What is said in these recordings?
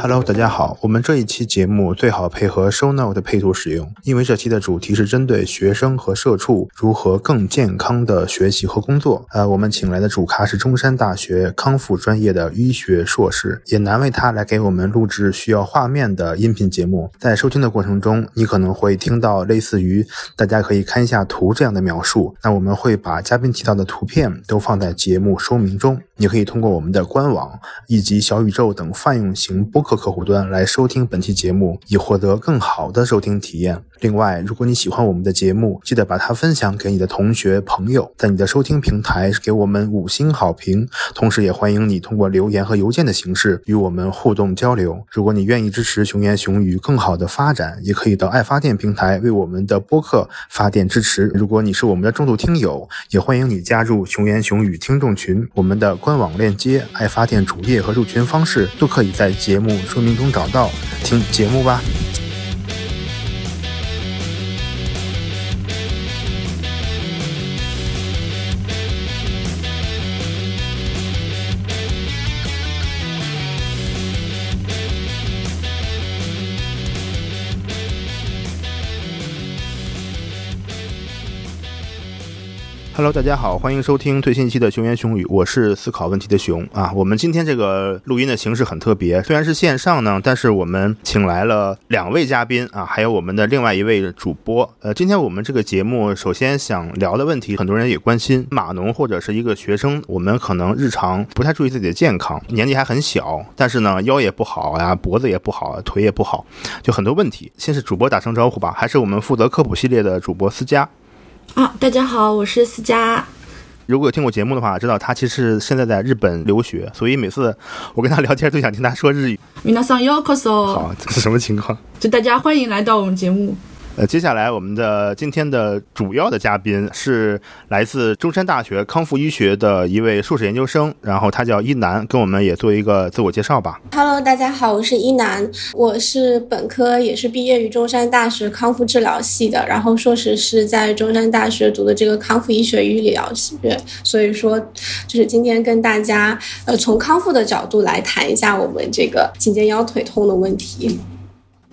Hello，大家好。我们这一期节目最好配合 Show Note 的配图使用，因为这期的主题是针对学生和社畜如何更健康的学习和工作。呃，我们请来的主咖是中山大学康复专业的医学硕士，也难为他来给我们录制需要画面的音频节目。在收听的过程中，你可能会听到类似于“大家可以看一下图”这样的描述。那我们会把嘉宾提到的图片都放在节目说明中，你可以通过我们的官网以及小宇宙等泛用型播和客户端来收听本期节目，以获得更好的收听体验。另外，如果你喜欢我们的节目，记得把它分享给你的同学朋友，在你的收听平台给我们五星好评。同时，也欢迎你通过留言和邮件的形式与我们互动交流。如果你愿意支持熊言熊语更好的发展，也可以到爱发电平台为我们的播客发电支持。如果你是我们的重度听友，也欢迎你加入熊言熊语听众群。我们的官网链接、爱发电主页和入群方式都可以在节目说明中找到。听节目吧。Hello，大家好，欢迎收听最新一期的《熊言熊语》，我是思考问题的熊啊。我们今天这个录音的形式很特别，虽然是线上呢，但是我们请来了两位嘉宾啊，还有我们的另外一位主播。呃，今天我们这个节目首先想聊的问题，很多人也关心，码农或者是一个学生，我们可能日常不太注意自己的健康，年纪还很小，但是呢腰也不好呀，脖子也不好，腿也不好，就很多问题。先是主播打声招呼吧，还是我们负责科普系列的主播思佳。啊，大家好，我是思佳。如果有听过节目的话，知道他其实现在在日本留学，所以每次我跟他聊天都想听他说日语。皆さんようこそ。好，这是什么情况？就大家欢迎来到我们节目。 呃，接下来我们的今天的主要的嘉宾是来自中山大学康复医学的一位硕士研究生，然后他叫一楠，跟我们也做一个自我介绍吧。Hello，大家好，我是一楠，我是本科也是毕业于中山大学康复治疗系的，然后硕士是在中山大学读的这个康复医学与理疗系，所以说就是今天跟大家呃从康复的角度来谈一下我们这个颈肩腰腿痛的问题。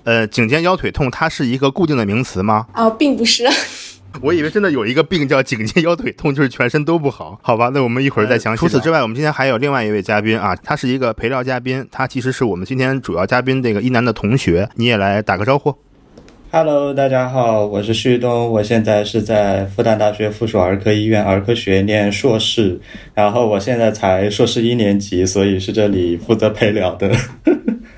呃，颈肩腰腿痛它是一个固定的名词吗？哦，并不是。我以为真的有一个病叫颈肩腰腿痛，就是全身都不好，好吧？那我们一会儿再详细。除此之外，我们今天还有另外一位嘉宾啊，他是一个陪聊嘉宾，他其实是我们今天主要嘉宾这个一楠的同学，你也来打个招呼。Hello，大家好，我是旭东，我现在是在复旦大学附属儿科医院儿科学念硕士，然后我现在才硕士一年级，所以是这里负责陪聊的。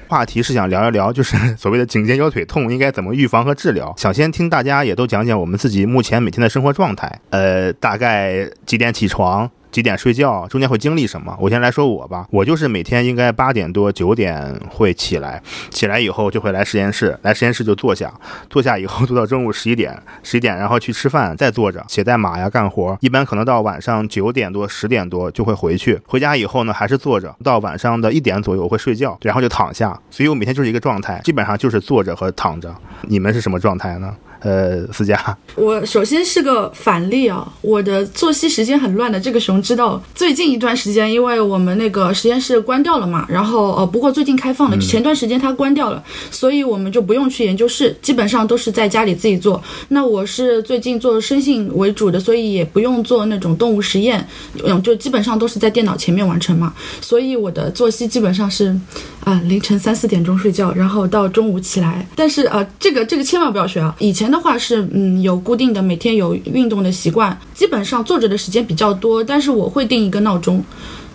话题是想聊一聊，就是 所谓的颈肩腰腿痛应该怎么预防和治疗。想先听大家也都讲讲我们自己目前每天的生活状态，呃，大概几点起床。几点睡觉，中间会经历什么？我先来说我吧，我就是每天应该八点多九点会起来，起来以后就会来实验室，来实验室就坐下，坐下以后坐到中午十一点，十一点然后去吃饭，再坐着写代码呀干活，一般可能到晚上九点多十点多就会回去，回家以后呢还是坐着，到晚上的一点左右我会睡觉，然后就躺下，所以我每天就是一个状态，基本上就是坐着和躺着。你们是什么状态呢？呃，思佳，我首先是个反例啊，我的作息时间很乱的。这个熊知道，最近一段时间，因为我们那个实验室关掉了嘛，然后呃，不过最近开放了，前段时间它关掉了，所以我们就不用去研究室，基本上都是在家里自己做。那我是最近做生性为主的，所以也不用做那种动物实验，嗯，就基本上都是在电脑前面完成嘛。所以我的作息基本上是，啊、凌晨三四点钟睡觉，然后到中午起来。但是啊，这个这个千万不要学啊，以前的话是嗯有固定的每天有运动的习惯，基本上坐着的时间比较多，但是我会定一个闹钟。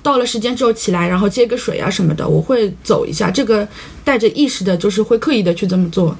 到了时间之后起来，然后接个水啊什么的，我会走一下。这个带着意识的，就是会刻意的去这么做。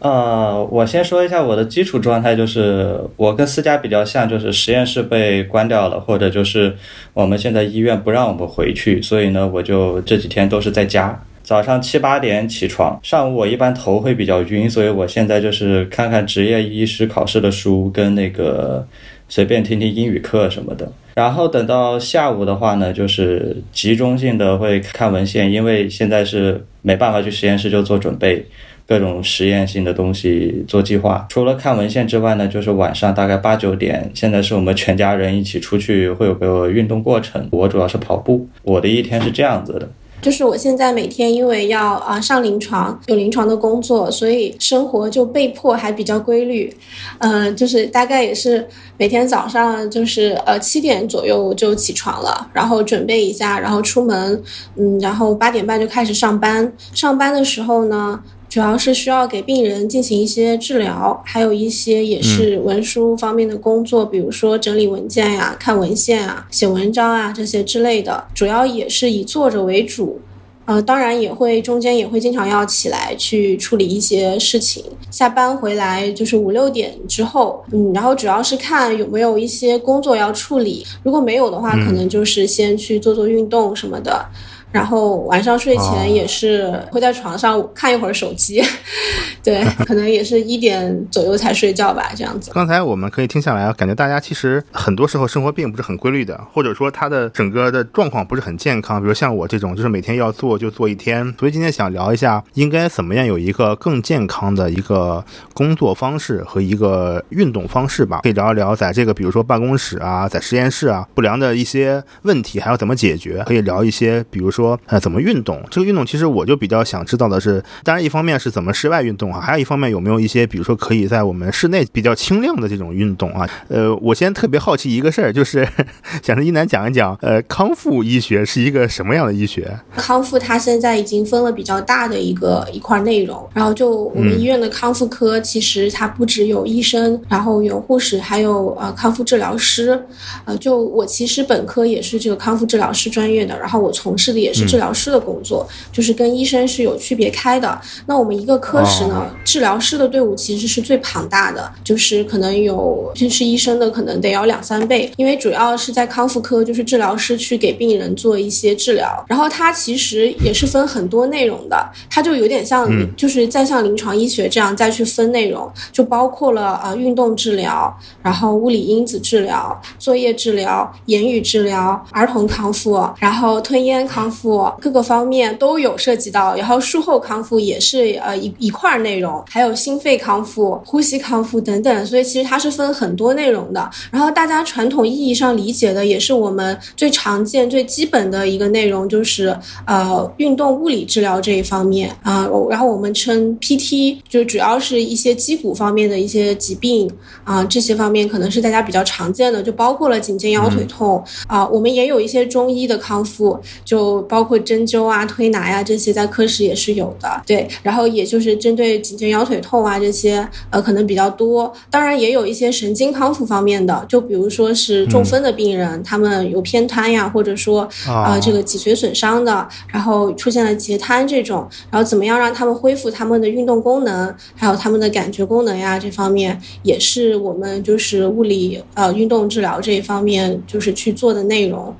呃，我先说一下我的基础状态，就是我跟思佳比较像，就是实验室被关掉了，或者就是我们现在医院不让我们回去，所以呢，我就这几天都是在家。早上七八点起床，上午我一般头会比较晕，所以我现在就是看看职业医师考试的书，跟那个随便听听英语课什么的。然后等到下午的话呢，就是集中性的会看文献，因为现在是没办法去实验室就做准备。各种实验性的东西做计划。除了看文献之外呢，就是晚上大概八九点，现在是我们全家人一起出去，会有个运动过程。我主要是跑步，我的一天是这样子的。就是我现在每天因为要啊上临床，有临床的工作，所以生活就被迫还比较规律。嗯，就是大概也是每天早上就是呃七点左右就起床了，然后准备一下，然后出门，嗯，然后八点半就开始上班。上班的时候呢。主要是需要给病人进行一些治疗，还有一些也是文书方面的工作，比如说整理文件呀、看文献啊、写文章啊这些之类的。主要也是以坐着为主，呃，当然也会中间也会经常要起来去处理一些事情。下班回来就是五六点之后，嗯，然后主要是看有没有一些工作要处理，如果没有的话，可能就是先去做做运动什么的。然后晚上睡前也是会在床上看一会儿手机，对，可能也是一点左右才睡觉吧，这样子。刚才我们可以听下来，感觉大家其实很多时候生活并不是很规律的，或者说他的整个的状况不是很健康。比如像我这种，就是每天要做就做一天。所以今天想聊一下，应该怎么样有一个更健康的一个工作方式和一个运动方式吧。可以聊一聊在这个比如说办公室啊，在实验室啊，不良的一些问题还要怎么解决。可以聊一些，比如说。说呃怎么运动？这个运动其实我就比较想知道的是，当然一方面是怎么室外运动啊，还有一方面有没有一些比如说可以在我们室内比较轻量的这种运动啊？呃，我先特别好奇一个事儿，就是 想着一楠讲一讲，呃，康复医学是一个什么样的医学？康复它现在已经分了比较大的一个一块内容，然后就我们医院的康复科，其实它不只有医生，然后有护士，还有呃康复治疗师。呃，就我其实本科也是这个康复治疗师专业的，然后我从事的也。也是治疗师的工作，就是跟医生是有区别开的。那我们一个科室呢，治疗师的队伍其实是最庞大的，就是可能有就是医生的可能得要两三倍，因为主要是在康复科，就是治疗师去给病人做一些治疗。然后它其实也是分很多内容的，它就有点像，就是再像临床医学这样再去分内容，就包括了呃运动治疗，然后物理因子治疗、作业治疗、言语治疗、儿童康复，然后吞咽康复。各个方面都有涉及到，然后术后康复也是呃一一块内容，还有心肺康复、呼吸康复等等，所以其实它是分很多内容的。然后大家传统意义上理解的，也是我们最常见、最基本的一个内容，就是呃运动物理治疗这一方面啊。然后我们称 PT，就主要是一些肌骨方面的一些疾病啊，这些方面可能是大家比较常见的，就包括了颈肩腰腿痛啊。我们也有一些中医的康复，就。包括针灸啊、推拿呀这些，在科室也是有的。对，然后也就是针对颈肩腰腿痛啊这些，呃，可能比较多。当然也有一些神经康复方面的，就比如说是中风的病人，他们有偏瘫呀，或者说啊这个脊髓损伤的，然后出现了截瘫这种，然后怎么样让他们恢复他们的运动功能，还有他们的感觉功能呀，这方面也是我们就是物理呃运动治疗这一方面就是去做的内容。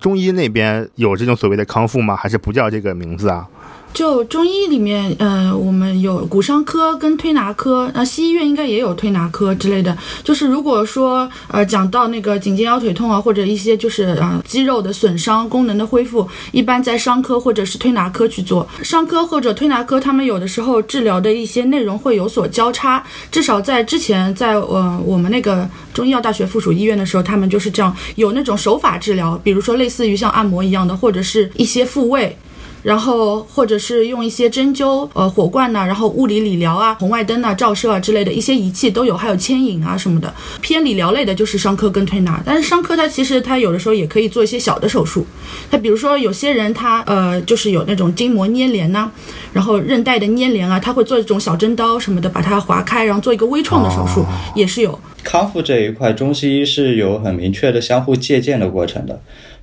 中医那边有这种所谓的康复吗？还是不叫这个名字啊？就中医里面，呃，我们有骨伤科跟推拿科，那西医院应该也有推拿科之类的。就是如果说，呃，讲到那个颈肩腰腿痛啊，或者一些就是呃肌肉的损伤、功能的恢复，一般在伤科或者是推拿科去做。伤科或者推拿科，他们有的时候治疗的一些内容会有所交叉。至少在之前，在呃我们那个中医药大学附属医院的时候，他们就是这样有那种手法治疗，比如说类似于像按摩一样的，或者是一些复位。然后或者是用一些针灸、呃火罐呐，然后物理理疗啊、红外灯呐、照射啊之类的一些仪器都有，还有牵引啊什么的。偏理疗类的就是伤科跟推拿，但是伤科它其实它有的时候也可以做一些小的手术。它比如说有些人他呃就是有那种筋膜粘连呐，然后韧带的粘连啊，他会做这种小针刀什么的把它划开，然后做一个微创的手术也是有。康复这一块，中西医是有很明确的相互借鉴的过程的。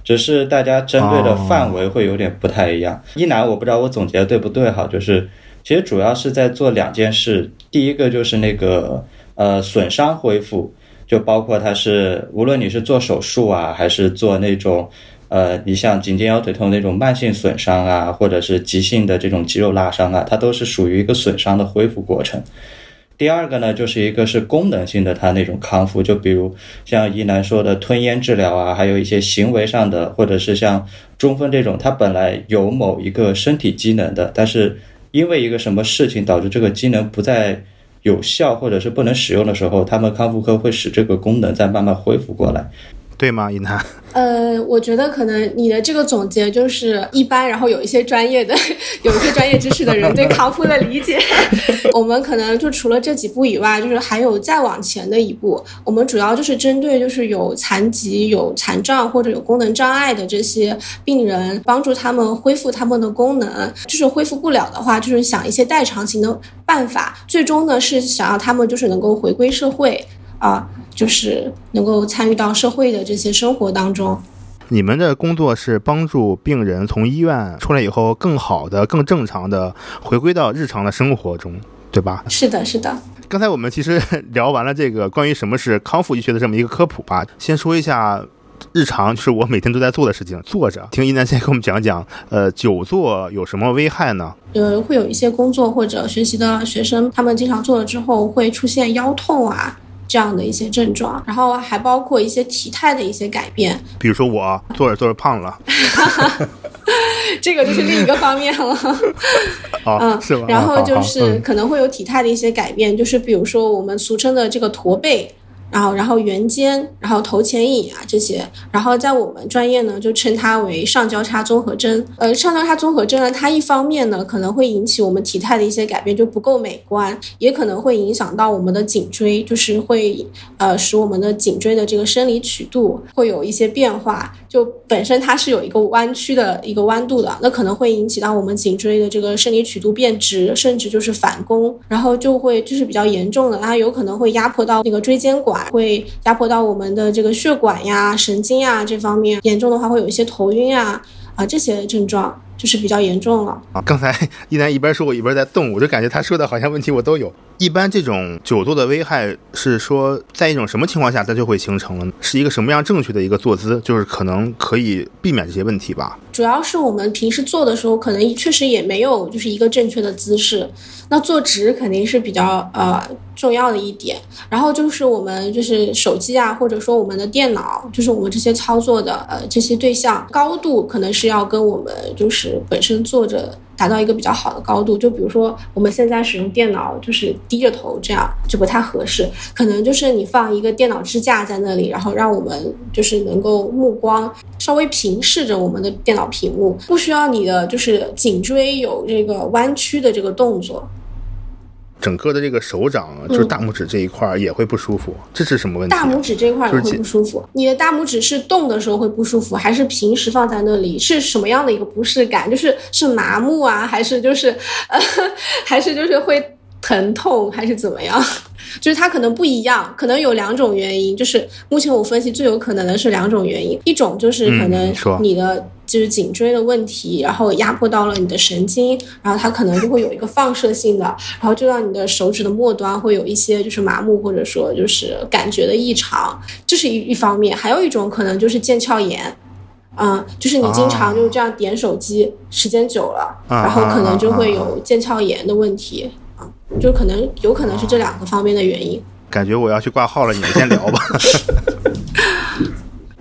只是大家针对的范围会有点不太一样。一男，我不知道我总结的对不对哈，就是其实主要是在做两件事。第一个就是那个呃损伤恢复，就包括它是无论你是做手术啊，还是做那种呃你像颈肩腰腿痛那种慢性损伤啊，或者是急性的这种肌肉拉伤啊，它都是属于一个损伤的恢复过程。第二个呢，就是一个是功能性的，它那种康复，就比如像一楠说的吞咽治疗啊，还有一些行为上的，或者是像中风这种，它本来有某一个身体机能的，但是因为一个什么事情导致这个机能不再有效，或者是不能使用的时候，他们康复科会使这个功能再慢慢恢复过来。对吗？尹楠？呃，我觉得可能你的这个总结就是一般，然后有一些专业的、有一些专业知识的人对康复的理解。我们可能就除了这几步以外，就是还有再往前的一步。我们主要就是针对就是有残疾、有残障或者有功能障碍的这些病人，帮助他们恢复他们的功能。就是恢复不了的话，就是想一些代偿型的办法。最终呢，是想要他们就是能够回归社会啊。就是能够参与到社会的这些生活当中。你们的工作是帮助病人从医院出来以后，更好的、更正常的回归到日常的生活中，对吧？是的，是的。刚才我们其实 聊完了这个关于什么是康复医学的这么一个科普吧。先说一下日常，就是我每天都在做的事情。坐着听一楠先给我们讲讲，呃，久坐有什么危害呢？呃，会有一些工作或者学习的学生，他们经常坐了之后会出现腰痛啊。这样的一些症状，然后还包括一些体态的一些改变，比如说我坐着坐着胖了，这个就是另一个方面了。嗯，是吧？然后就是可能会有体态的一些改变，就是比如说我们俗称的这个驼背。然后，然后圆肩，然后头前引啊这些，然后在我们专业呢就称它为上交叉综合征。呃，上交叉综合征呢，它一方面呢可能会引起我们体态的一些改变，就不够美观，也可能会影响到我们的颈椎，就是会呃使我们的颈椎的这个生理曲度会有一些变化。就本身它是有一个弯曲的一个弯度的，那可能会引起到我们颈椎的这个生理曲度变直，甚至就是反弓，然后就会就是比较严重的，它有可能会压迫到那个椎间管，会压迫到我们的这个血管呀、神经啊这方面，严重的话会有一些头晕啊啊这些症状。就是比较严重了啊！刚才一楠一边说，我一边在动，我就感觉他说的好像问题我都有。一般这种久坐的危害是说，在一种什么情况下它就会形成了？是一个什么样正确的一个坐姿，就是可能可以避免这些问题吧？主要是我们平时坐的时候，可能确实也没有就是一个正确的姿势。那坐直肯定是比较呃重要的一点。然后就是我们就是手机啊，或者说我们的电脑，就是我们这些操作的呃这些对象，高度可能是要跟我们就是本身坐着。达到一个比较好的高度，就比如说我们现在使用电脑，就是低着头，这样就不太合适。可能就是你放一个电脑支架在那里，然后让我们就是能够目光稍微平视着我们的电脑屏幕，不需要你的就是颈椎有这个弯曲的这个动作。整个的这个手掌，就是大拇指这一块也会不舒服，这是什么问题？大拇指这一块也会不舒服。你的大拇指是动的时候会不舒服，还是平时放在那里是什么样的一个不适感？就是是麻木啊，还是就是呃，还是就是会疼痛，还是怎么样？就是它可能不一样，可能有两种原因。就是目前我分析最有可能的是两种原因，一种就是可能你的。就是颈椎的问题，然后压迫到了你的神经，然后它可能就会有一个放射性的，然后就让你的手指的末端会有一些就是麻木或者说就是感觉的异常，这是一一方面。还有一种可能就是腱鞘炎，嗯，就是你经常就这样点手机时间久了，然后可能就会有腱鞘炎的问题，啊，就可能有可能是这两个方面的原因。感觉我要去挂号了，你们先聊吧。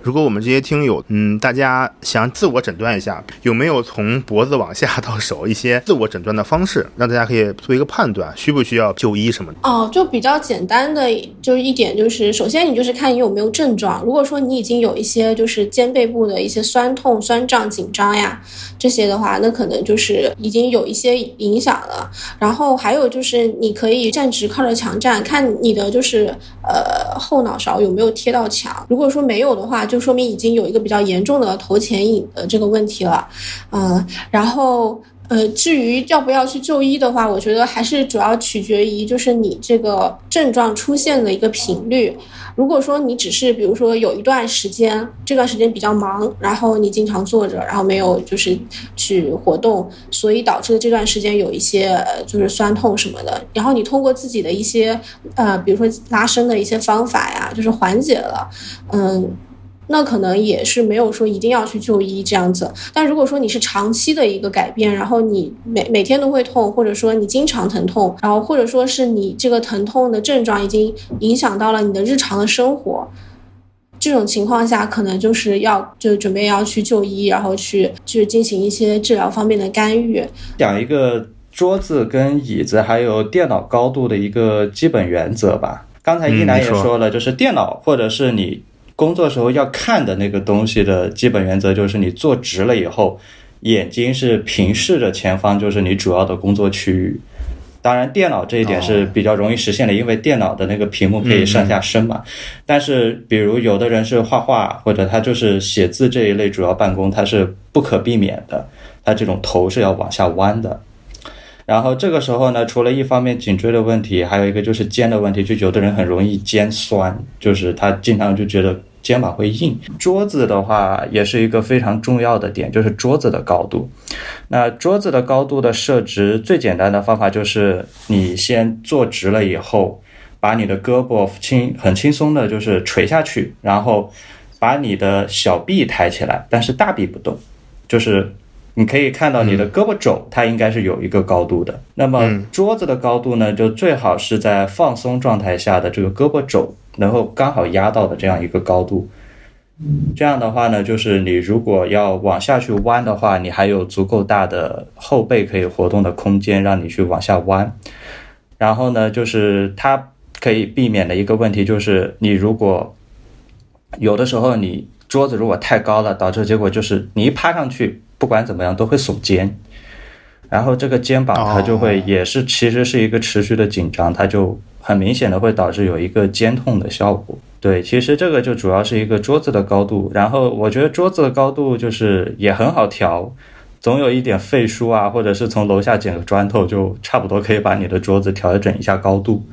如果我们这些听友，嗯，大家想自我诊断一下，有没有从脖子往下到手一些自我诊断的方式，让大家可以做一个判断，需不需要就医什么的？哦，就比较简单的，就是一点就是，首先你就是看你有没有症状。如果说你已经有一些就是肩背部的一些酸痛、酸胀、紧张呀这些的话，那可能就是已经有一些影响了。然后还有就是你可以站直，靠着墙站，看你的就是呃后脑勺有没有贴到墙。如果说没有的话，就就说明已经有一个比较严重的头前引的这个问题了，嗯，然后呃，至于要不要去就医的话，我觉得还是主要取决于就是你这个症状出现的一个频率。如果说你只是比如说有一段时间，这段时间比较忙，然后你经常坐着，然后没有就是去活动，所以导致的这段时间有一些就是酸痛什么的，然后你通过自己的一些呃，比如说拉伸的一些方法呀，就是缓解了，嗯。那可能也是没有说一定要去就医这样子，但如果说你是长期的一个改变，然后你每每天都会痛，或者说你经常疼痛，然后或者说是你这个疼痛的症状已经影响到了你的日常的生活，这种情况下可能就是要就准备要去就医，然后去去进行一些治疗方面的干预。讲一个桌子跟椅子还有电脑高度的一个基本原则吧。刚才一楠也说了，就是电脑或者是你。工作时候要看的那个东西的基本原则就是你坐直了以后，眼睛是平视着前方，就是你主要的工作区域。当然，电脑这一点是比较容易实现的，因为电脑的那个屏幕可以上下伸嘛。但是，比如有的人是画画，或者他就是写字这一类主要办公，他是不可避免的，他这种头是要往下弯的。然后这个时候呢，除了一方面颈椎的问题，还有一个就是肩的问题，就有的人很容易肩酸，就是他经常就觉得。肩膀会硬，桌子的话也是一个非常重要的点，就是桌子的高度。那桌子的高度的设置，最简单的方法就是你先坐直了以后，把你的胳膊轻很轻松的，就是垂下去，然后把你的小臂抬起来，但是大臂不动，就是你可以看到你的胳膊肘它应该是有一个高度的。那么桌子的高度呢，就最好是在放松状态下的这个胳膊肘。能够刚好压到的这样一个高度，这样的话呢，就是你如果要往下去弯的话，你还有足够大的后背可以活动的空间，让你去往下弯。然后呢，就是它可以避免的一个问题，就是你如果有的时候你桌子如果太高了，导致结果就是你一趴上去，不管怎么样都会耸肩，然后这个肩膀它就会也是其实是一个持续的紧张，它就。很明显的会导致有一个肩痛的效果。对，其实这个就主要是一个桌子的高度，然后我觉得桌子的高度就是也很好调，总有一点废书啊，或者是从楼下捡个砖头，就差不多可以把你的桌子调整一下高度。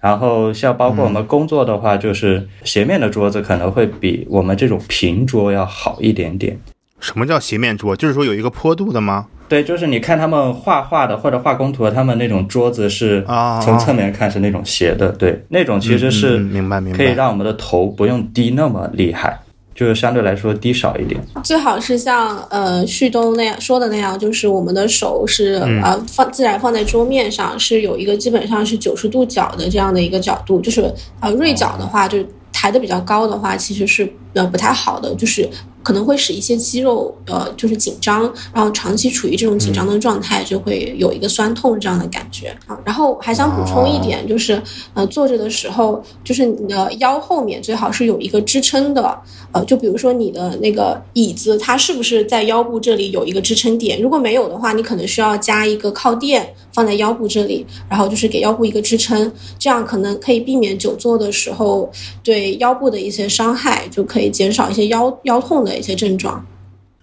然后像包括我们工作的话，就是斜面的桌子可能会比我们这种平桌要好一点点。什么叫斜面桌？就是说有一个坡度的吗？对，就是你看他们画画的或者画工图，他们那种桌子是从侧面看是那种斜的，对，那种其实是明白明白，可以让我们的头不用低那么厉害，就是相对来说低少一点。最好是像呃旭东那样说的那样，就是我们的手是呃放自然放在桌面上，是有一个基本上是九十度角的这样的一个角度，就是呃锐角的话，就抬的比较高的话，其实是呃不太好的，就是。可能会使一些肌肉呃就是紧张，然后长期处于这种紧张的状态，就会有一个酸痛这样的感觉啊。然后还想补充一点，就是呃坐着的时候，就是你的腰后面最好是有一个支撑的，呃就比如说你的那个椅子，它是不是在腰部这里有一个支撑点？如果没有的话，你可能需要加一个靠垫放在腰部这里，然后就是给腰部一个支撑，这样可能可以避免久坐的时候对腰部的一些伤害，就可以减少一些腰腰痛的。一些症状，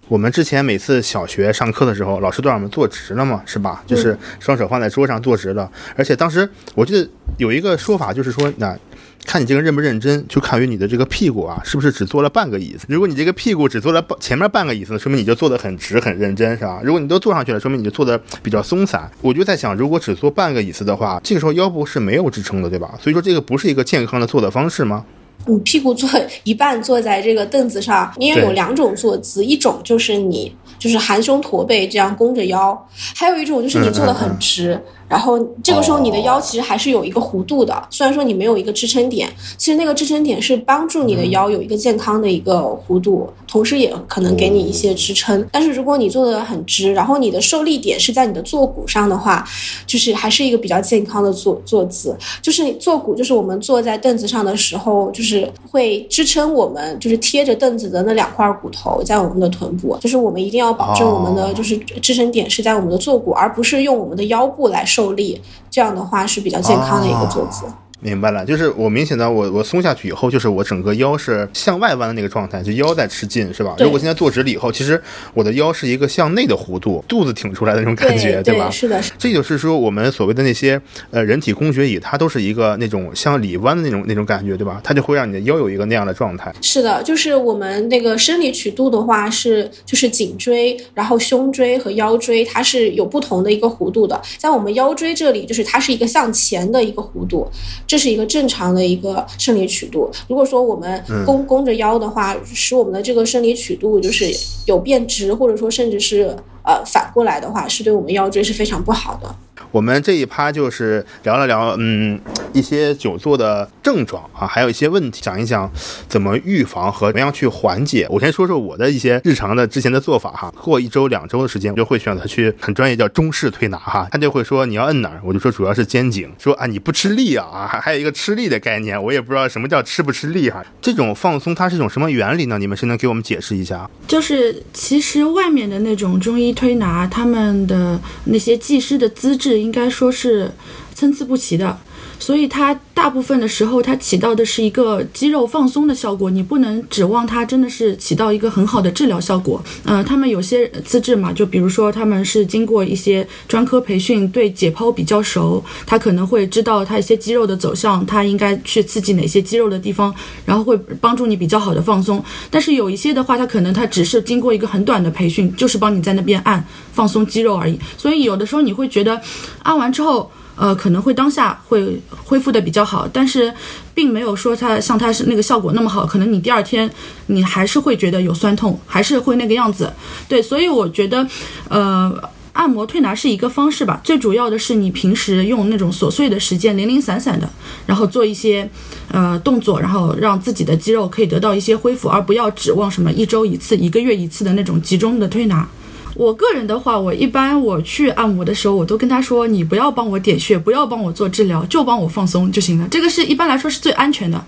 我们之前每次小学上课的时候，老师都让我们坐直了嘛，是吧？就是双手放在桌上坐直了。而且当时我记得有一个说法，就是说，那看你这个认不认真，就看于你的这个屁股啊，是不是只坐了半个椅子？如果你这个屁股只坐了前面半个椅子，说明你就坐得很直很认真，是吧？如果你都坐上去了，说明你就坐的比较松散。我就在想，如果只坐半个椅子的话，这个时候腰部是没有支撑的，对吧？所以说这个不是一个健康的坐的方式吗？你屁股坐一半坐在这个凳子上，你也有两种坐姿，一种就是你就是含胸驼背这样弓着腰，还有一种就是你坐的很直。然后这个时候你的腰其实还是有一个弧度的，虽然说你没有一个支撑点，其实那个支撑点是帮助你的腰有一个健康的一个弧度，同时也可能给你一些支撑。但是如果你做的很直，然后你的受力点是在你的坐骨上的话，就是还是一个比较健康的坐坐姿。就是坐骨，就是我们坐在凳子上的时候，就是会支撑我们，就是贴着凳子的那两块骨头在我们的臀部。就是我们一定要保证我们的就是支撑点是在我们的坐骨，而不是用我们的腰部来。受力，这样的话是比较健康的一个坐姿。明白了，就是我明显的，我我松下去以后，就是我整个腰是向外弯的那个状态，就腰在吃劲，是吧？如果现在坐直了以后，其实我的腰是一个向内的弧度，肚子挺出来的那种感觉，对吧？是的，这就是说我们所谓的那些呃人体工学椅，它都是一个那种向里弯的那种那种感觉，对吧？它就会让你的腰有一个那样的状态。是的，就是我们那个生理曲度的话是就是颈椎，然后胸椎和腰椎它是有不同的一个弧度的，在我们腰椎这里就是它是一个向前的一个弧度，这是一个正常。的一个生理曲度，如果说我们弓弓着腰的话，使我们的这个生理曲度就是有变直，或者说甚至是呃反过来的话，是对我们腰椎是非常不好的。我们这一趴就是聊了聊，嗯，一些久坐的症状啊，还有一些问题，讲一讲怎么预防和怎么样去缓解。我先说说我的一些日常的之前的做法哈。过一周两周的时间，我就会选择去很专业叫中式推拿哈，他就会说你要摁哪儿，我就说主要是肩颈，说啊你不吃力啊啊，还还有一个吃力的概念，我也不知道什么叫吃不吃力哈。这种放松它是一种什么原理呢？你们谁能给我们解释一下？就是其实外面的那种中医推拿，他们的那些技师的资质。应该说是参差不齐的。所以它大部分的时候，它起到的是一个肌肉放松的效果，你不能指望它真的是起到一个很好的治疗效果。呃，他们有些资质嘛，就比如说他们是经过一些专科培训，对解剖比较熟，他可能会知道他一些肌肉的走向，他应该去刺激哪些肌肉的地方，然后会帮助你比较好的放松。但是有一些的话，他可能他只是经过一个很短的培训，就是帮你在那边按放松肌肉而已。所以有的时候你会觉得按完之后。呃，可能会当下会恢复的比较好，但是并没有说它像它是那个效果那么好，可能你第二天你还是会觉得有酸痛，还是会那个样子。对，所以我觉得，呃，按摩推拿是一个方式吧，最主要的是你平时用那种琐碎的时间，零零散散的，然后做一些呃动作，然后让自己的肌肉可以得到一些恢复，而不要指望什么一周一次、一个月一次的那种集中的推拿。我个人的话，我一般我去按摩的时候，我都跟他说，你不要帮我点穴，不要帮我做治疗，就帮我放松就行了。这个是一般来说是最安全的，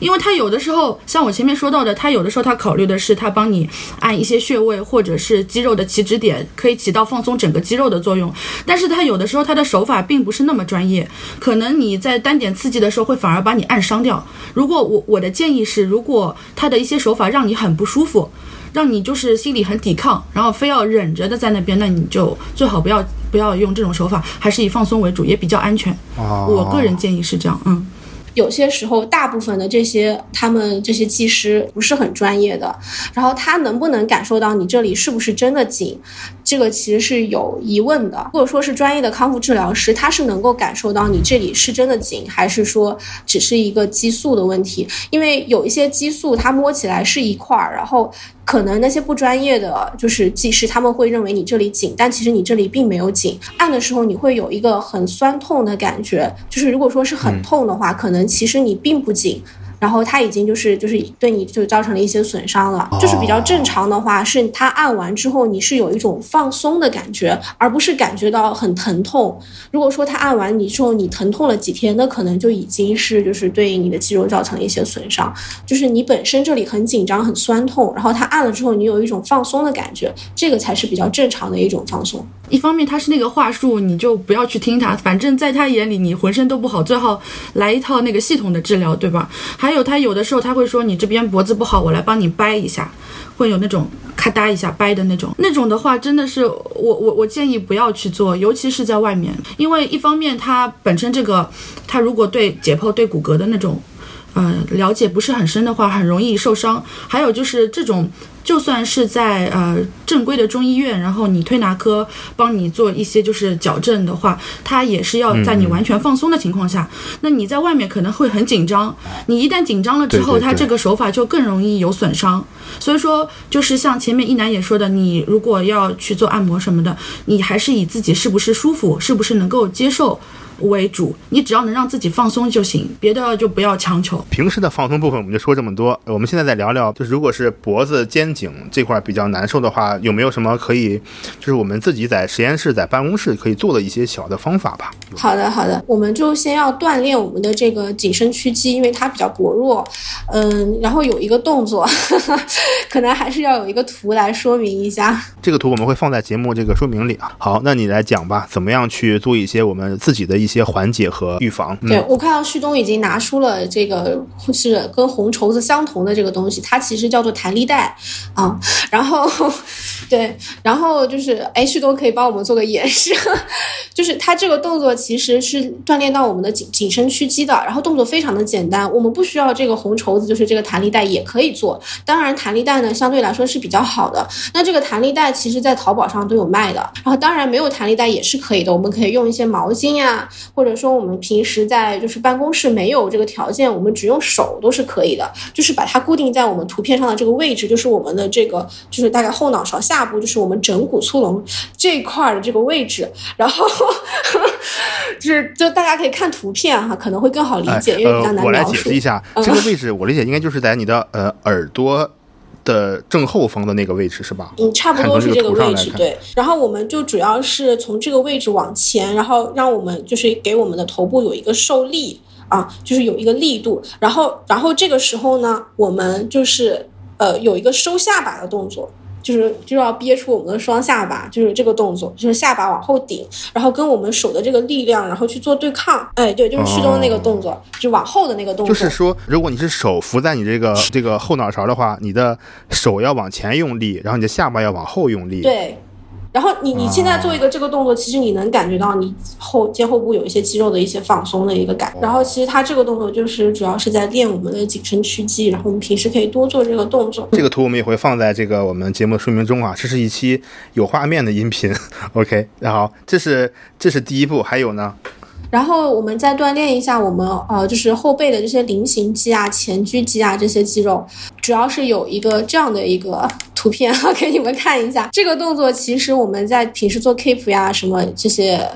因为他有的时候，像我前面说到的，他有的时候他考虑的是他帮你按一些穴位或者是肌肉的起止点，可以起到放松整个肌肉的作用。但是他有的时候他的手法并不是那么专业，可能你在单点刺激的时候会反而把你按伤掉。如果我我的建议是，如果他的一些手法让你很不舒服。让你就是心里很抵抗，然后非要忍着的在那边，那你就最好不要不要用这种手法，还是以放松为主，也比较安全。我个人建议是这样，嗯。有些时候，大部分的这些他们这些技师不是很专业的，然后他能不能感受到你这里是不是真的紧，这个其实是有疑问的。如果说是专业的康复治疗师，他是能够感受到你这里是真的紧，还是说只是一个激素的问题？因为有一些激素，它摸起来是一块儿，然后。可能那些不专业的就是技师，他们会认为你这里紧，但其实你这里并没有紧。按的时候你会有一个很酸痛的感觉，就是如果说是很痛的话，可能其实你并不紧。然后他已经就是就是对你就造成了一些损伤了，就是比较正常的话，是他按完之后你是有一种放松的感觉，而不是感觉到很疼痛。如果说他按完你之后你疼痛了几天，那可能就已经是就是对你的肌肉造成了一些损伤。就是你本身这里很紧张很酸痛，然后他按了之后你有一种放松的感觉，这个才是比较正常的一种放松。一方面他是那个话术，你就不要去听他，反正在他眼里你浑身都不好，最好来一套那个系统的治疗，对吧？还有他有的时候他会说你这边脖子不好，我来帮你掰一下，会有那种咔嗒一下掰的那种，那种的话真的是我我我建议不要去做，尤其是在外面，因为一方面他本身这个他如果对解剖对骨骼的那种。呃，了解不是很深的话，很容易受伤。还有就是这种，就算是在呃正规的中医院，然后你推拿科帮你做一些就是矫正的话，它也是要在你完全放松的情况下。那你在外面可能会很紧张，你一旦紧张了之后，它这个手法就更容易有损伤。所以说，就是像前面一楠也说的，你如果要去做按摩什么的，你还是以自己是不是舒服，是不是能够接受。为主，你只要能让自己放松就行，别的就不要强求。平时的放松部分我们就说这么多，我们现在再聊聊，就是如果是脖子、肩颈这块比较难受的话，有没有什么可以，就是我们自己在实验室、在办公室可以做的一些小的方法吧？好的，好的，我们就先要锻炼我们的这个颈伸屈肌，因为它比较薄弱。嗯，然后有一个动作，可能还是要有一个图来说明一下。这个图我们会放在节目这个说明里啊。好，那你来讲吧，怎么样去做一些我们自己的一些缓解和预防？对我看到旭东已经拿出了这个是跟红绸子相同的这个东西，它其实叫做弹力带啊。然后，对，然后就是哎，旭东可以帮我们做个演示，就是它这个动作其实是锻炼到我们的颈颈身屈肌的，然后动作非常的简单，我们不需要这个红绸。子就是这个弹力带也可以做。当然，弹力带呢相对来说是比较好的。那这个弹力带其实在淘宝上都有卖的。然后当然没有弹力带也是可以的，我们可以用一些毛巾呀，或者说我们平时在就是办公室没有这个条件，我们只用手都是可以的。就是把它固定在我们图片上的这个位置，就是我们的这个就是大概后脑勺下部，就是我们枕骨粗隆这一块的这个位置。然后 就是就大家可以看图片哈，可能会更好理解，因为比较难我来描述解释一。下，这个位置我理解应该就是在你的呃耳朵的正后方的那个位置是吧？嗯，差不多是这个位置，对。然后我们就主要是从这个位置往前，然后让我们就是给我们的头部有一个受力啊，就是有一个力度。然后，然后这个时候呢，我们就是呃有一个收下巴的动作。就是就要憋出我们的双下巴，就是这个动作，就是下巴往后顶，然后跟我们手的这个力量，然后去做对抗。哎，对，就是驱动那个动作，就往后的那个动作。就是说，如果你是手扶在你这个这个后脑勺的话，你的手要往前用力，然后你的下巴要往后用力。，对，然后你你现在做一个这个动作，其实你能感觉到你后肩后部有一些肌肉的一些放松的一个感。然后其实它这个动作就是主要是在练我们的紧身屈肌，然后我们平时可以多做这个动作。这个图我们也会放在这个我们节目说明中啊。这是一期有画面的音频，OK。然后这是这是第一步，还有呢？然后我们再锻炼一下我们呃，就是后背的这些菱形肌啊、前锯肌啊这些肌肉，主要是有一个这样的一个 图片啊，给你们看一下。这个动作其实我们在平时做 keep 呀、什么这些。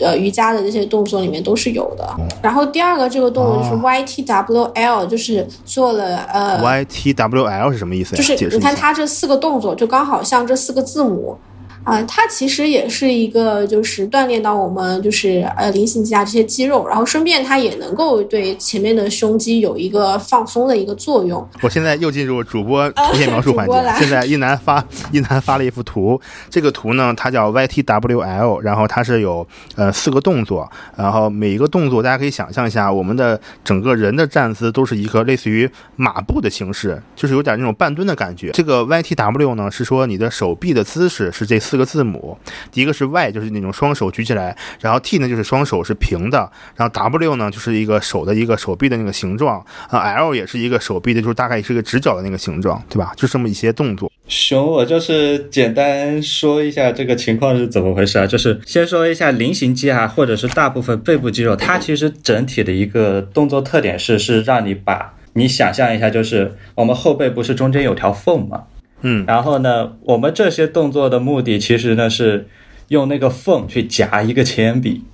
呃，瑜伽的这些动作里面都是有的。然后第二个这个动作就是 YTWL，就是做了呃 YTWL 是什么意思呀？就是你看。它这四个动作，就刚好像这四个字母。啊、它其实也是一个，就是锻炼到我们就是呃菱形肌啊这些肌肉，然后顺便它也能够对前面的胸肌有一个放松的一个作用。我现在又进入主播图片描述环节。现在一楠发一楠发了一幅图，这个图呢，它叫 YTWL，然后它是有呃四个动作，然后每一个动作大家可以想象一下，我们的整个人的站姿都是一个类似于马步的形式，就是有点那种半蹲的感觉。这个 YTW 呢是说你的手臂的姿势是这四四个字母，第一个是 Y 就是那种双手举起来，然后 T 呢就是双手是平的，然后 W 呢就是一个手的一个手臂的那个形状，啊 L 也是一个手臂的，就是大概是一个直角的那个形状，对吧？就这么一些动作。熊，我就是简单说一下这个情况是怎么回事啊？就是先说一下菱形肌啊，或者是大部分背部肌肉，它其实整体的一个动作特点是，是让你把你想象一下，就是我们后背不是中间有条缝吗？嗯，然后呢，我们这些动作的目的其实呢是用那个缝去夹一个铅笔。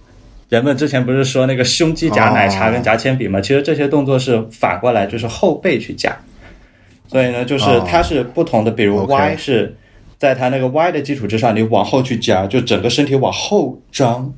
人们之前不是说那个胸肌夹奶茶跟夹铅笔吗？其实这些动作是反过来，就是后背去夹。所以呢，就是它是不同的，比如 Y 是在它那个 Y 的基础之上，你往后去夹，就整个身体往后张。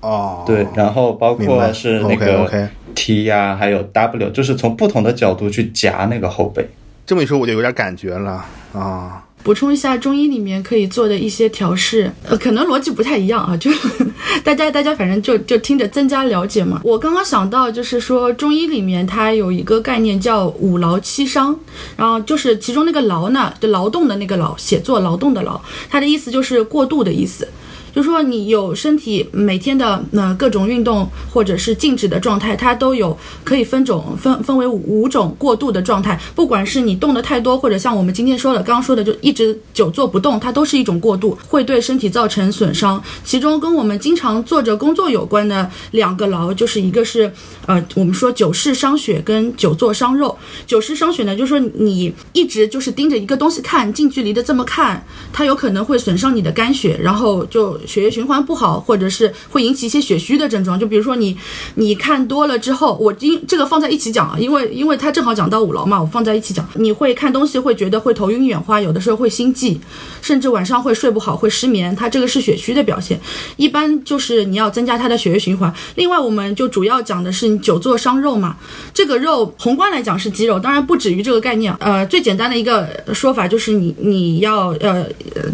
哦，对，然后包括是那个 T 呀、还有 W，就是从不同的角度去夹那个后背。这么一说我就有点感觉了啊。补充一下中医里面可以做的一些调试，呃，可能逻辑不太一样啊，就 大家大家反正就就听着增加了解嘛。我刚刚想到就是说中医里面它有一个概念叫五劳七伤，然后就是其中那个劳呢，就劳动的那个劳，写作劳动的劳，它的意思就是过度的意思。就说你有身体每天的呃各种运动或者是静止的状态，它都有可以分种分分为五种过度的状态。不管是你动的太多，或者像我们今天说的刚刚说的，就一直久坐不动，它都是一种过度，会对身体造成损伤。其中跟我们经常做着工作有关的两个劳，就是一个是呃我们说久视伤血跟久坐伤肉。久视伤血呢，就是说你一直就是盯着一个东西看，近距离的这么看，它有可能会损伤你的肝血，然后就血液循环不好，或者是会引起一些血虚的症状。就比如说你你看多了之后，我因这个放在一起讲啊，因为因为它正好讲到五劳嘛，我放在一起讲。你会看东西会觉得会头晕眼花，有的时候会心悸，甚至晚上会睡不好，会失眠，它这个是血虚的表现。一般就是你要增加它的血液循环。另外，我们就主要讲的是你久坐伤肉嘛，这个肉宏观来讲是肌肉，当然不止于这个概念。呃，最简单的一个说法就是你你要呃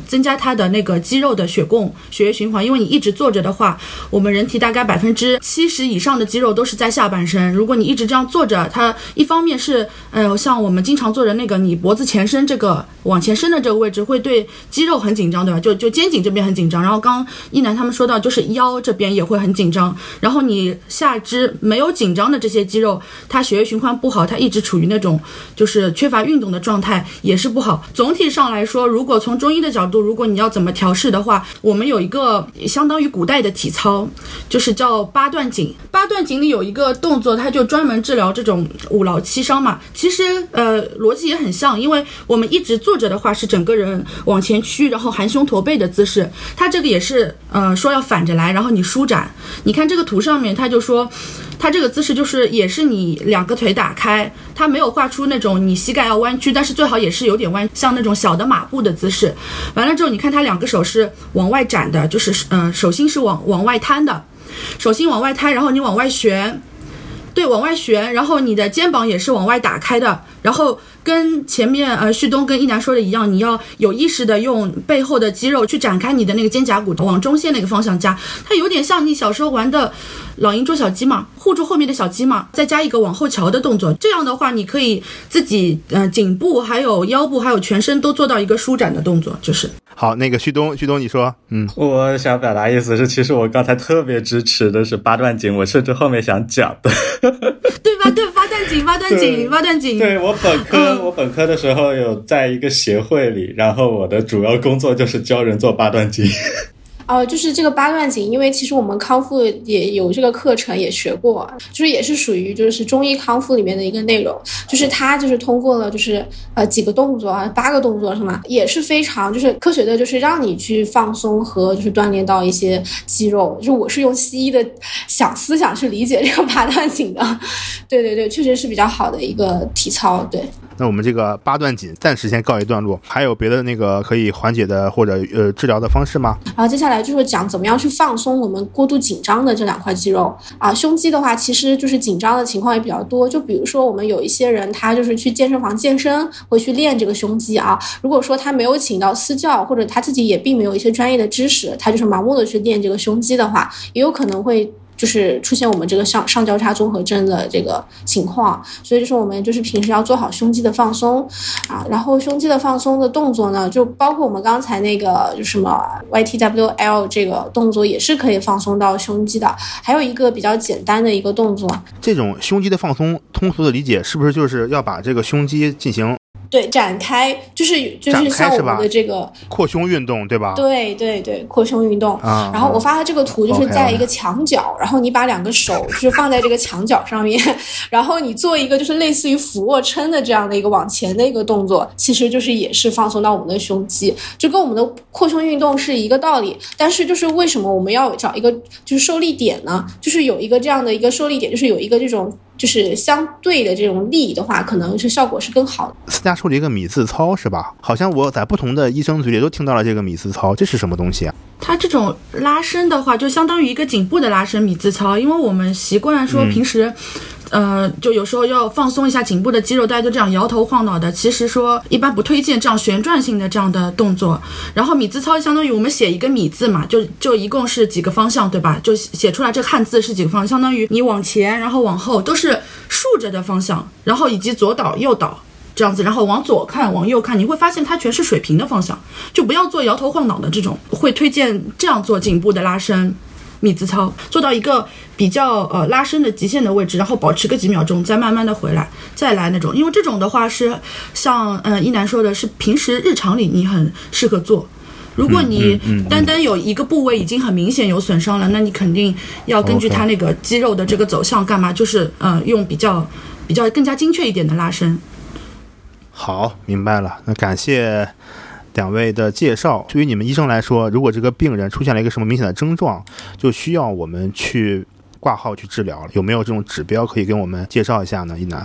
增加它的那个肌肉的血供血液循环，因为你一直坐着的话，我们人体大概百分之七十以上的肌肉都是在下半身。如果你一直这样坐着，它一方面是，呃，像我们经常坐着那个，你脖子前伸这个往前伸的这个位置会对肌肉很紧张，对吧？就就肩颈这边很紧张。然后刚一楠他们说到，就是腰这边也会很紧张。然后你下肢没有紧张的这些肌肉，它血液循环不好，它一直处于那种就是缺乏运动的状态，也是不好。总体上来说，如果从中医的角度，如果你要怎么调试的话，我们有一个相当于古代的体操，就是叫八段锦。八段锦里有一个动作，它就专门治疗这种五劳七伤嘛。其实呃逻辑也很像，因为我们一直坐着的话是整个人往前屈，然后含胸驼背的姿势。它这个也是呃说要反着来，然后你舒展。你看这个图上面，它就说。它这个姿势就是也是你两个腿打开，它没有画出那种你膝盖要弯曲，但是最好也是有点弯，像那种小的马步的姿势。完了之后，你看它两个手是往外展的，就是嗯手心是往往外摊的，手心往外摊，然后你往外旋，对，往外旋，然后你的肩膀也是往外打开的，然后。跟前面呃旭东跟一楠说的一样，你要有意识的用背后的肌肉去展开你的那个肩胛骨，往中线那个方向加。它有点像你小时候玩的老鹰捉小鸡嘛，护住后面的小鸡嘛，再加一个往后瞧的动作。这样的话，你可以自己呃颈部还有腰部还有全身都做到一个舒展的动作，就是。好，那个旭东，旭东你说，嗯，我想表达意思是，其实我刚才特别支持的是八段锦，我甚至后面想讲的，对吧？对，八段锦，八段锦，八段锦。对我本科，我本科的时候有在一个协会里，然后我的主要工作就是教人做八段锦。哦，就是这个八段锦，因为其实我们康复也有这个课程，也学过，就是也是属于就是中医康复里面的一个内容，就是它就是通过了就是呃几个动作啊，八个动作是吗？也是非常就是科学的，就是让你去放松和就是锻炼到一些肌肉。就我是用西医的想思想去理解这个八段锦的，对对对，确实是比较好的一个体操，对。那我们这个八段锦暂时先告一段落，还有别的那个可以缓解的或者呃治疗的方式吗？然后接下来就是讲怎么样去放松我们过度紧张的这两块肌肉啊。胸肌的话，其实就是紧张的情况也比较多。就比如说我们有一些人，他就是去健身房健身，会去练这个胸肌啊。如果说他没有请到私教，或者他自己也并没有一些专业的知识，他就是盲目的去练这个胸肌的话，也有可能会。就是出现我们这个上上交叉综合征的这个情况，所以就是我们就是平时要做好胸肌的放松。啊，然后胸肌的放松的动作呢，就包括我们刚才那个就什么 Y T W L 这个动作也是可以放松到胸肌的，还有一个比较简单的一个动作，这种胸肌的放松，通俗的理解是不是就是要把这个胸肌进行？对，展开就是就是像我们的这个扩胸运动，对吧？对对对，扩胸运动。然后我发的这个图就是在一个墙角，然后你把两个手就是放在这个墙角上面，然后你做一个就是类似于俯卧撑的这样的一个往前的一个动作，其实就是也是放松到我们的胸肌，就跟我们的扩胸运动是一个道理。但是就是为什么我们要找一个就是受力点呢？就是有一个这样的一个受力点，就是有一个这种。就是相对的这种力的话，可能是效果是更好的。私家说了一个米字操是吧？好像我在不同的医生嘴里都听到了这个米字操，这是什么东西啊？它这种拉伸的话，就相当于一个颈部的拉伸米字操，因为我们习惯说平时。呃，就有时候要放松一下颈部的肌肉，大家就这样摇头晃脑的。其实说一般不推荐这样旋转性的这样的动作。然后米字操相当于我们写一个米字嘛，就就一共是几个方向，对吧？就写出来这汉字是几个方向，相当于你往前，然后往后都是竖着的方向，然后以及左倒右倒这样子，然后往左看往右看，你会发现它全是水平的方向，就不要做摇头晃脑的这种。会推荐这样做颈部的拉伸。米字操做到一个比较呃拉伸的极限的位置，然后保持个几秒钟，再慢慢的回来，再来那种。因为这种的话是像嗯一楠说的是平时日常里你很适合做。如果你单单有一个部位已经很明显有损伤了，那你肯定要根据它那个肌肉的这个走向干嘛？就是呃用比较比较更加精确一点的拉伸。好，明白了。那感谢。两位的介绍，对于你们医生来说，如果这个病人出现了一个什么明显的症状，就需要我们去挂号去治疗，有没有这种指标可以跟我们介绍一下呢？一楠，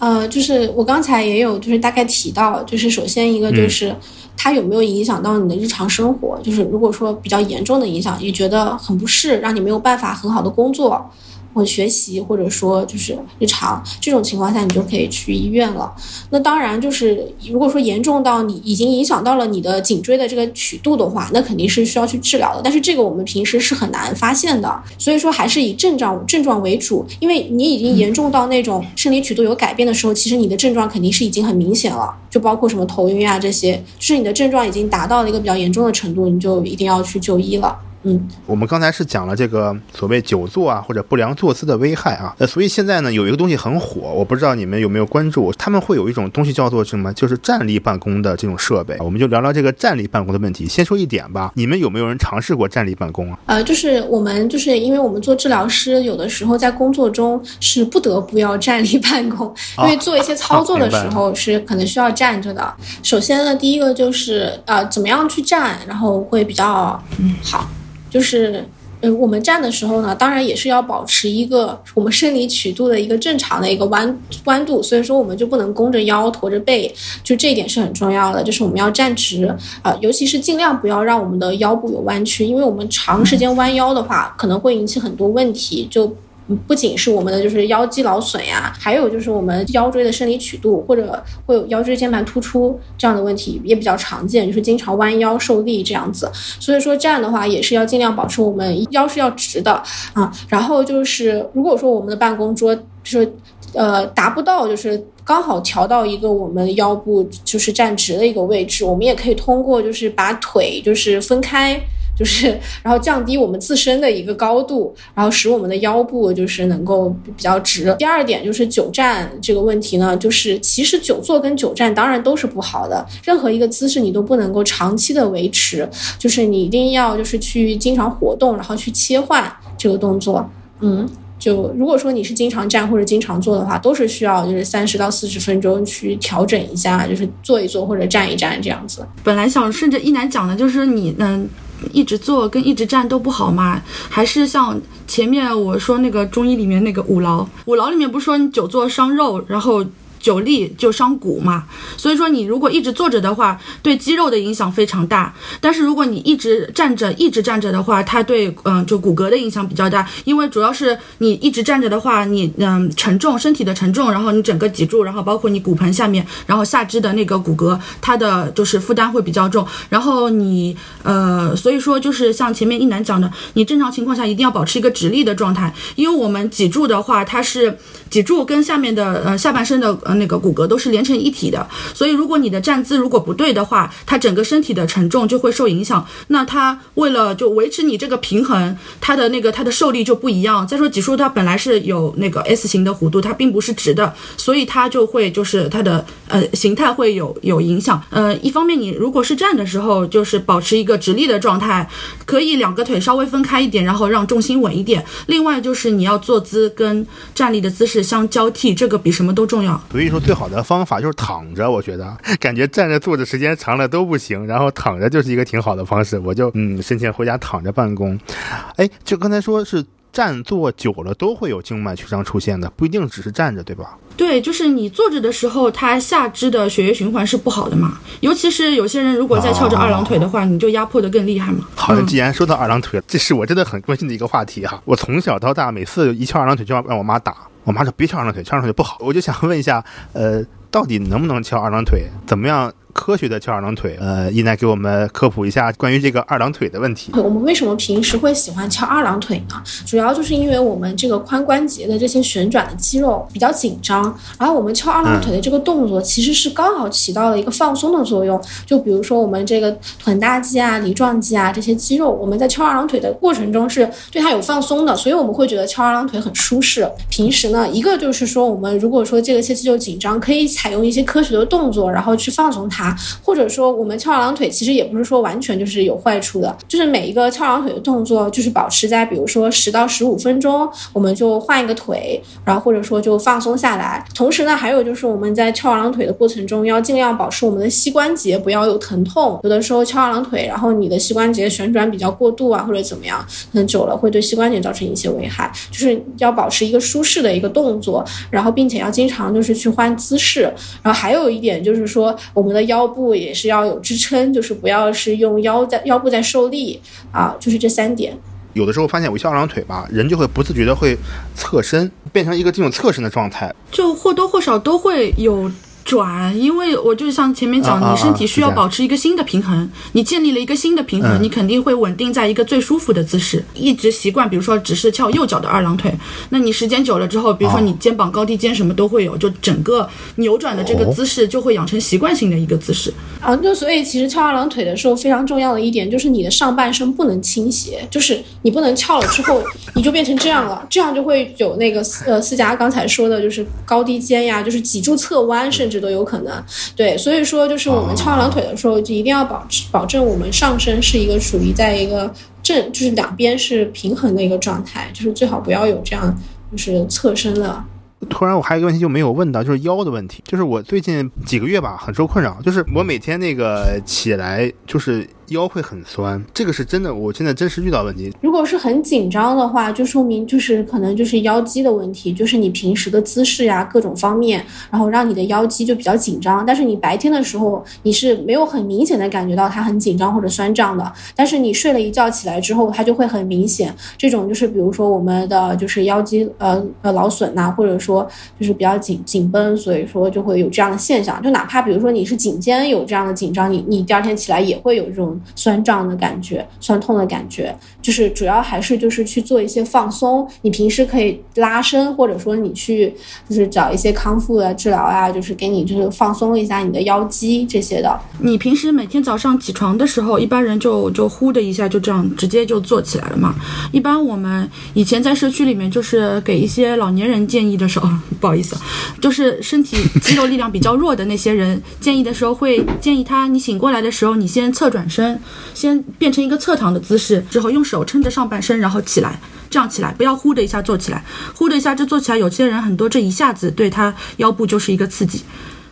呃，就是我刚才也有就是大概提到，就是首先一个就是它有没有影响到你的日常生活，就是如果说比较严重的影响，你觉得很不适，让你没有办法很好的工作。或学习，或者说就是日常这种情况下，你就可以去医院了。那当然就是如果说严重到你已经影响到了你的颈椎的这个曲度的话，那肯定是需要去治疗的。但是这个我们平时是很难发现的，所以说还是以症状症状为主。因为你已经严重到那种生理曲度有改变的时候，其实你的症状肯定是已经很明显了，就包括什么头晕啊这些，就是你的症状已经达到了一个比较严重的程度，你就一定要去就医了。嗯，我们刚才是讲了这个所谓久坐啊或者不良坐姿的危害啊，呃，所以现在呢有一个东西很火，我不知道你们有没有关注，他们会有一种东西叫做什么，就是站立办公的这种设备，我们就聊聊这个站立办公的问题。先说一点吧，你们有没有人尝试过站立办公啊？呃，就是我们就是因为我们做治疗师，有的时候在工作中是不得不要站立办公，因为做一些操作的时候是可能需要站着的。首先呢，第一个就是呃，怎么样去站，然后会比较好。就是，嗯，我们站的时候呢，当然也是要保持一个我们生理曲度的一个正常的一个弯弯度，所以说我们就不能弓着腰、驼着背，就这一点是很重要的。就是我们要站直啊，尤其是尽量不要让我们的腰部有弯曲，因为我们长时间弯腰的话，可能会引起很多问题，就。不仅是我们的就是腰肌劳损呀，还有就是我们腰椎的生理曲度或者会有腰椎间盘突出这样的问题也比较常见，就是经常弯腰受力这样子。所以说站的话也是要尽量保持我们腰是要直的啊。然后就是如果说我们的办公桌就是呃达不到就是刚好调到一个我们腰部就是站直的一个位置，我们也可以通过就是把腿就是分开。就是，然后降低我们自身的一个高度，然后使我们的腰部就是能够比较直。第二点就是久站这个问题呢，就是其实久坐跟久站当然都是不好的，任何一个姿势你都不能够长期的维持，就是你一定要就是去经常活动，然后去切换这个动作。嗯，就如果说你是经常站或者经常坐的话，都是需要就是三十到四十分钟去调整一下，就是坐一坐或者站一站这样子。本来想顺着一楠讲的，就是你嗯。一直坐跟一直站都不好吗？还是像前面我说那个中医里面那个五劳，五劳里面不是说你久坐伤肉，然后。久立就伤骨嘛，所以说你如果一直坐着的话，对肌肉的影响非常大。但是如果你一直站着，一直站着的话，它对嗯就骨骼的影响比较大，因为主要是你一直站着的话，你嗯沉重身体的沉重，然后你整个脊柱，然后包括你骨盆下面，然后下肢的那个骨骼，它的就是负担会比较重。然后你呃，所以说就是像前面一楠讲的，你正常情况下一定要保持一个直立的状态，因为我们脊柱的话，它是脊柱跟下面的呃下半身的呃。那个骨骼都是连成一体的，所以如果你的站姿如果不对的话，它整个身体的承重就会受影响。那它为了就维持你这个平衡，它的那个它的受力就不一样。再说脊柱它本来是有那个 S 型的弧度，它并不是直的，所以它就会就是它的呃形态会有有影响。呃，一方面你如果是站的时候，就是保持一个直立的状态，可以两个腿稍微分开一点，然后让重心稳一点。另外就是你要坐姿跟站立的姿势相交替，这个比什么都重要。所以说最好的方法就是躺着，我觉得感觉站着坐着时间长了都不行，然后躺着就是一个挺好的方式。我就嗯申请回家躺着办公。哎，就刚才说是站坐久了都会有静脉曲张出现的，不一定只是站着，对吧？对，就是你坐着的时候，它下肢的血液循环是不好的嘛。尤其是有些人如果再翘着二郎腿的话，你就压迫的更厉害嘛。好的，既然说到二郎腿，这是我真的很关心的一个话题哈。我从小到大每次一翘二郎腿就要让我妈打。我妈说别翘二郎腿，翘二郎腿不好。我就想问一下，呃，到底能不能翘二郎腿？怎么样？科学的翘二郎腿，呃，一楠给我们科普一下关于这个二郎腿的问题。我们为什么平时会喜欢翘二郎腿呢？主要就是因为我们这个髋关节的这些旋转的肌肉比较紧张，然后我们翘二郎腿的这个动作其实是刚好起到了一个放松的作用。就比如说我们这个臀大肌啊、梨状肌啊这些肌肉，我们在翘二郎腿的过程中是对它有放松的，所以我们会觉得翘二郎腿很舒适。平时呢，一个就是说我们如果说这个些肌肉紧张，可以采用一些科学的动作，然后去放松它。或者说，我们翘二郎腿其实也不是说完全就是有坏处的，就是每一个翘二郎腿的动作，就是保持在比如说十到十五分钟，我们就换一个腿，然后或者说就放松下来。同时呢，还有就是我们在翘二郎腿的过程中，要尽量保持我们的膝关节不要有疼痛。有的时候翘二郎腿，然后你的膝关节旋转比较过度啊，或者怎么样，可能久了会对膝关节造成一些危害。就是要保持一个舒适的一个动作，然后并且要经常就是去换姿势。然后还有一点就是说，我们的腰部。也是要有支撑，就是不要是用腰在腰部在受力啊，就是这三点。有的时候发现我一翘二郎腿吧，人就会不自觉的会侧身，变成一个这种侧身的状态。就或多或少都会有。转，因为我就像前面讲，你身体需要保持一个新的平衡，你建立了一个新的平衡，嗯。你肯定会稳定在一个最舒服的姿势，一直习惯，比如说只是翘右脚的二郎腿，那你时间久了之后，比如说哦你肩膀高低肩什么都会有，就整个扭转的这个哦。姿势就会养成习惯性的一个姿势。啊，那所以其实翘二郎腿的时候非常重要的一点就是你的上半身不能倾斜，就是你不能翘了之后你就变成这样了，这样就会有那个呃思佳刚才说的，就是高低肩呀，就是脊柱侧弯，甚至都有可能。对，所以说就是我们翘二郎腿的时候，就一定要保持保证我们上身是一个属于在一个正，就是两边是平衡的一个状态，就是最好不要有这样就是侧身了突然我还有一个问题就没有问到，就是腰的问题。就是我最近几个月吧，很受困扰，就是我每天那个起来就是腰会很酸，这个是真的，我现在真实遇到问题。如果是很紧张的话，就说明就是可能就是腰肌的问题，就是你平时的姿势呀各种方面，然后让你的腰肌就比较紧张。但是你白天的时候你是没有很明显的感觉到它很紧张或者酸胀的，但是你睡了一觉起来之后，它就会很明显。这种就是比如说我们的就是腰肌呃呃劳损呐、或者说就是比较紧紧绷，所以说就会有这样的现象。就哪怕比如说你是颈肩有这样的紧张，你你第二天起来也会有这种酸胀的感觉、酸痛的感觉。就是主要还是就是去做一些放松，你平时可以拉伸，或者说你去就是找一些康复的治疗啊，就是给你就是放松一下你的腰肌这些的。你平时每天早上起床的时候，一般人就就呼的一下就这样直接就坐起来了嘛。一般我们以前在社区里面就是给一些老年人建议的时候，不好意思，就是身体肌肉力量比较弱的那些人，建议的时候会建议他，你醒过来的时候，你先侧转身，先变成一个侧躺的姿势，之后用手撑着上半身，然后起来。这样起来，不要呼的一下坐起来，呼的一下就坐起来，有些人很多这一下子对他腰部就是一个刺激。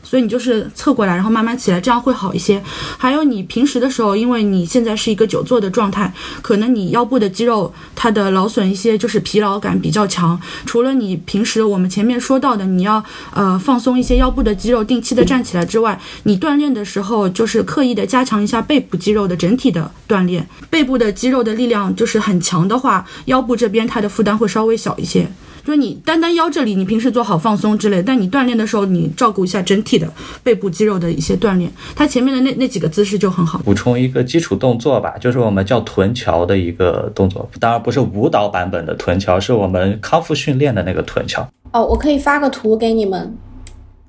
所以你就是侧过来，然后慢慢起来，这样会好一些。还有你平时的时候，因为你现在是一个久坐的状态，可能你腰部的肌肉它的劳损一些，就是疲劳感比较强。除了你平时我们前面说到的，你要呃放松一些腰部的肌肉，定期的站起来之外，你锻炼的时候就是刻意的加强一下背部肌肉的整体的锻炼。背部的肌肉的力量就是很强的话，腰部这边它的负担会稍微小一些。就是你单单腰这里，你平时做好放松之类，但你锻炼的时候，你照顾一下整体的背部肌肉的一些锻炼，它前面的那那几个姿势就很好。补充一个基础动作吧，就是我们叫臀桥的一个动作，当然不是舞蹈版本的臀桥，是我们康复训练的那个臀桥。哦，我可以发个图给你们。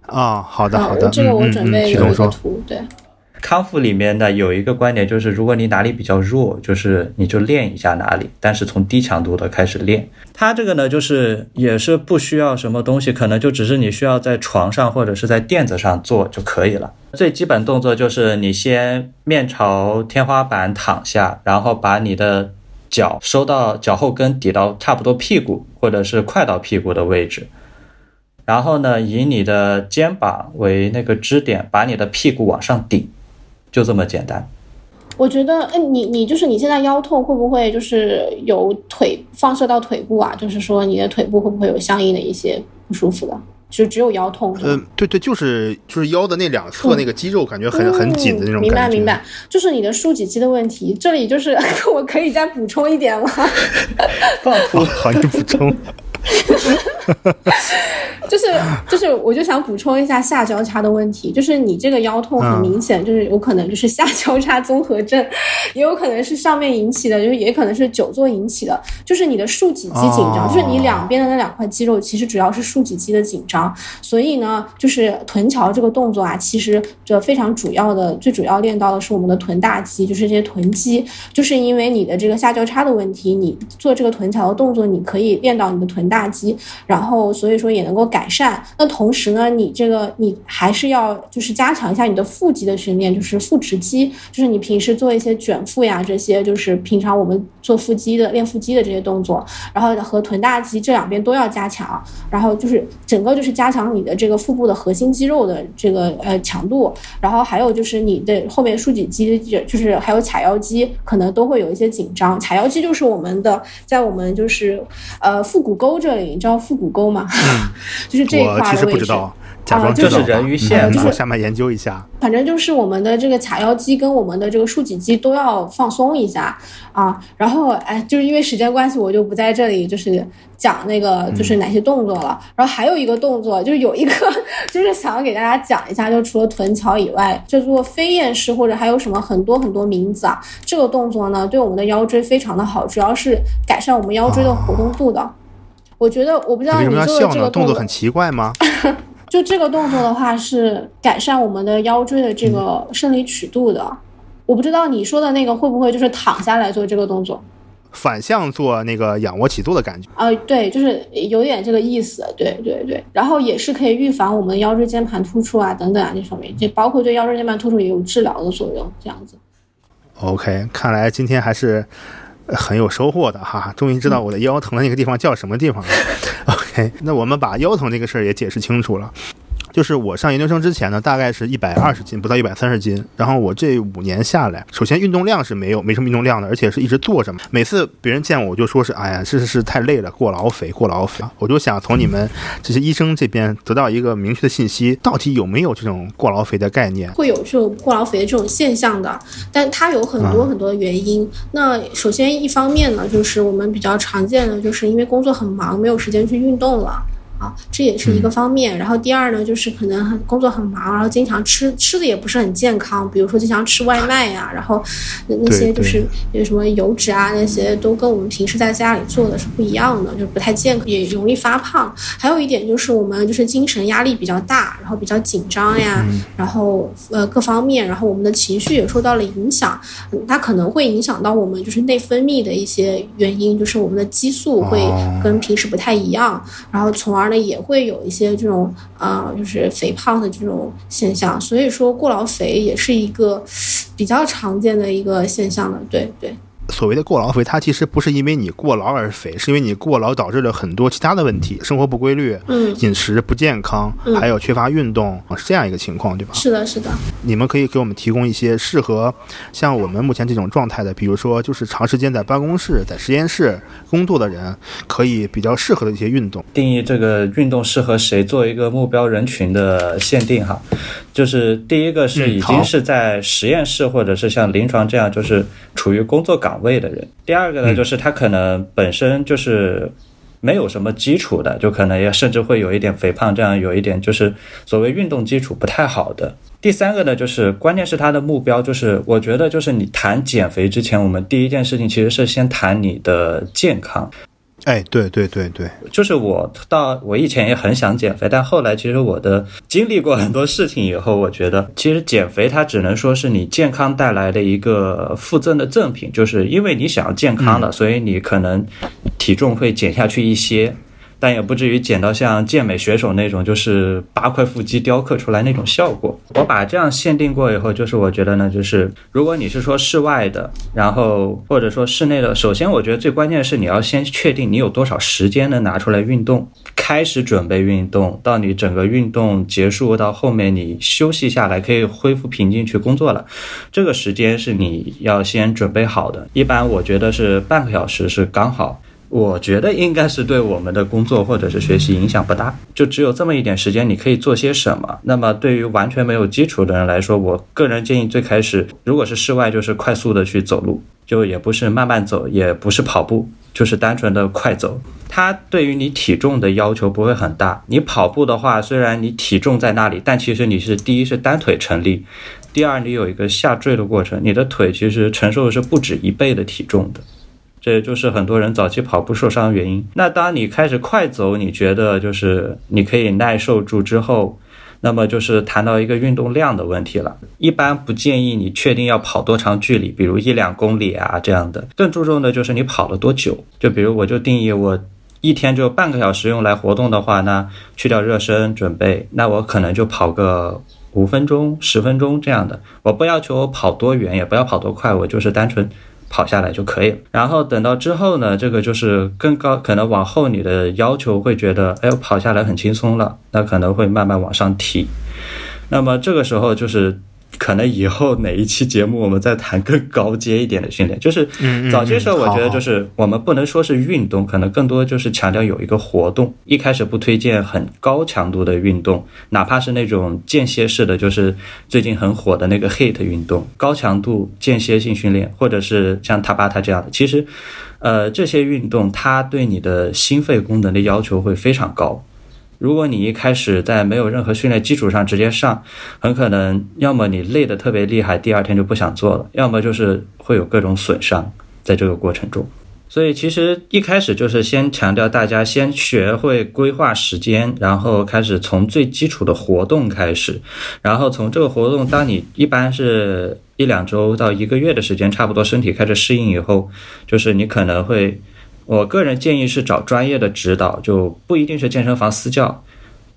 啊，好的啊好的，这个我准备有一个启动说，图，对。康复里面的有一个观点就是，如果你哪里比较弱，就是你就练一下哪里，但是从低强度的开始练。它这个呢，就是也是不需要什么东西，可能就只是你需要在床上或者是在垫子上做就可以了。最基本动作就是你先面朝天花板躺下，然后把你的脚收到脚后跟抵到差不多屁股或者是快到屁股的位置。然后呢，以你的肩膀为那个支点，把你的屁股往上顶，就这么简单。我觉得，哎，你你就是你现在腰痛会不会就是有腿放射到腿部啊？就是说你的腿部会不会有相应的一些不舒服的？就只有腰痛？嗯，对对，就是就是腰的那两侧那个肌肉感觉很很紧的那种嗯明白。明白，就是你的竖脊肌的问题。这里就是 我可以再补充一点吗？放 图哦好，你补充。就 是就是，我就想补充一下下交叉的问题，就是你这个腰痛很明显，就是有可能就是下交叉综合症，也有可能是上面引起的，就是也可能是久坐引起的，就是你的竖脊肌紧张，哦就是你两边的那两块肌肉其实主要是竖脊肌的紧张，所以呢，就是臀桥这个动作啊，其实这非常主要的，最主要练到的是我们的臀大肌，就是这些臀肌，就是因为你的这个下交叉的问题，你做这个臀桥的动作，你可以练到你的臀大大肌，然后所以说也能够改善。那同时呢，你这个你还是要就是加强一下你的腹肌的训练，就是腹直肌，就是你平时做一些卷腹呀这些，就是平常我们做腹肌的练腹肌的这些动作，然后和臀大肌这两边都要加强，然后就是整个就是加强你的这个腹部的核心肌肉的这个呃强度，然后还有就是你的后面竖脊肌，就是还有髂腰肌，可能都会有一些紧张。髂腰肌就是我们的在我们就是呃腹股沟这里，你知道腹股沟吗？就是这一块的位置。实不知道，假装就是知道吧人鱼线嗯嘛我下面研究一下。反正就是我们的这个卡腰肌跟我们的这个竖脊肌都要放松一下啊。然后哎，就是因为时间关系，我就不在这里就是讲那个就是哪些动作了。然后还有一个动作，就是有一个 就是想要给大家讲一下，就除了臀桥以外，叫做飞燕式或者还有什么很多很多名字啊。这个动作呢，对我们的腰椎非常的好，主要是改善我们腰椎的活动度的。我觉得我不知道为什你么要笑呢？做的这个动作很奇怪吗？就这个动作的话，是改善我们的腰椎的这个生理曲度的。我不知道你说的那个会不会就是躺下来做这个动作？反向做那个仰卧起坐的感觉。啊、对，就是有点这个意思，对对对。然后也是可以预防我们腰椎间盘突出啊等等啊这方面，就包括对腰椎间盘突出也有治疗的作用，这样子。OK，看来今天还是呃很有收获的哈，终于知道我的腰疼的那个地方叫什么地方了。OK，那我们把腰疼这个事儿也解释清楚了。就是我上研究生之前呢，大概是一百二十斤，不到一百三十斤。然后我这五年下来，首先运动量是没有没什么运动量的，而且是一直坐着嘛。每次别人见我，我就说是哎呀，是是是太累了，过劳肥，过劳肥。我就想从你们这些医生这边得到一个明确的信息，到底有没有这种过劳肥的概念？会有这种过劳肥的这种现象的，但它有很多很多的原因。那首先一方面呢，就是我们比较常见的，就是因为工作很忙，没有时间去运动了。啊，这也是一个方面。然后第二呢，就是可能很工作很忙，然后经常吃吃的也不是很健康，比如说经常吃外卖呀、然后那那些就是有什么油脂啊那些都跟我们平时在家里做的是不一样的，就不太健康，也容易发胖。还有一点就是我们就是精神压力比较大，然后比较紧张呀，然后呃各方面，然后我们的情绪也受到了影响，嗯它可能会影响到我们就是内分泌的一些原因，就是我们的激素会哦。跟平时不太一样，然后从而那也会有一些这种啊就是肥胖的这种现象，所以说过劳肥也是一个比较常见的一个现象的，对对。所谓的过劳肥，它其实不是因为你过劳而肥，是因为你过劳导致了很多其他的问题，生活不规律、嗯饮食不健康，嗯还有缺乏运动，是这样一个情况，对吧？是的，是的，你们可以给我们提供一些适合像我们目前这种状态的，比如说就是长时间在办公室、在实验室工作的人，可以比较适合的一些运动。定义这个运动适合谁做一个目标人群的限定哈，就是第一个是已经是在实验室或者是像临床这样就是处于工作岗位的人，第二个呢嗯就是他可能本身就是。没有什么基础的，就可能也甚至会有一点肥胖，这样有一点就是所谓运动基础不太好的。第三个呢，就是关键是他的目标，就是我觉得就是你谈减肥之前，我们第一件事情其实是先谈你的健康。哎，对对对对，就是我到我以前也很想减肥，但后来其实我的经历过很多事情以后，我觉得其实减肥它只能说是你健康带来的一个附赠的赠品，就是因为你想要健康了，所以你可能体重会减下去一些。但也不至于减到像健美选手那种，就是八块腹肌雕刻出来那种效果。我把这样限定过以后，就是我觉得呢，就是如果你是说室外的，然后或者说室内的，首先我觉得最关键的是你要先确定你有多少时间能拿出来运动，开始准备运动，到你整个运动结束到后面你休息下来可以恢复平静去工作了，这个时间是你要先准备好的。一般我觉得是半个小时是刚好。我觉得应该是对我们的工作或者是学习影响不大，就只有这么一点时间，你可以做些什么。那么对于完全没有基础的人来说，我个人建议最开始，如果是室外，就是快速的去走路，就也不是慢慢走，也不是跑步，就是单纯的快走。它对于你体重的要求不会很大。你跑步的话，虽然你体重在那里，但其实你是第一是单腿成立，第二你有一个下坠的过程，你的腿其实承受的是不止一倍的体重的。这就是很多人早期跑步受伤的原因。那当你开始快走，你觉得就是你可以耐受住之后，那么就是谈到一个运动量的问题了。一般不建议你确定要跑多长距离，比如一两公里啊这样的。更注重的就是你跑了多久。就比如我就定义我一天就半个小时用来活动的话，那去掉热身准备，那我可能就跑个。五分钟、十分钟这样的，我不要求我跑多远，也不要跑多快，我就是单纯跑下来就可以。然后等到之后呢，这个就是更高，可能往后你的要求会觉得，哎，呦跑下来很轻松了，那可能会慢慢往上提。那么这个时候就是可能以后哪一期节目我们再谈更高阶一点的训练，就是早期时候我觉得就是我们不能说是运动，可能更多就是强调有一个活动。一开始不推荐很高强度的运动，哪怕是那种间歇式的，就是最近很火的那个 HIT 运动，高强度间歇性训练，或者是像塔巴塔这样的，其实，呃，这些运动它对你的心肺功能的要求会非常高。如果你一开始在没有任何训练基础上直接上，很可能要么你累得特别厉害，第二天就不想做了；要么就是会有各种损伤在这个过程中。所以其实一开始就是先强调大家先学会规划时间，然后开始从最基础的活动开始，然后从这个活动，当你一般是一两周到一个月的时间，差不多身体开始适应以后，就是你可能会。我个人建议是找专业的指导，就不一定是健身房私教。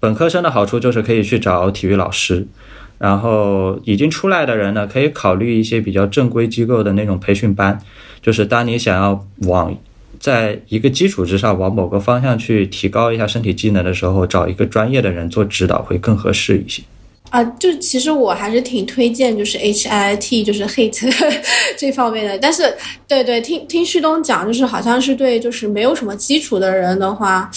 本科生的好处就是可以去找体育老师，然后已经出来的人呢，可以考虑一些比较正规机构的那种培训班。就是当你想要往在一个基础之上往某个方向去提高一下身体机能的时候，找一个专业的人做指导会更合适一些。啊，就其实我还是挺推荐，就是 H I T，就是 HIT 这方面的。但是，对对，听听旭东讲，就是好像是对，就是没有什么基础的人的话，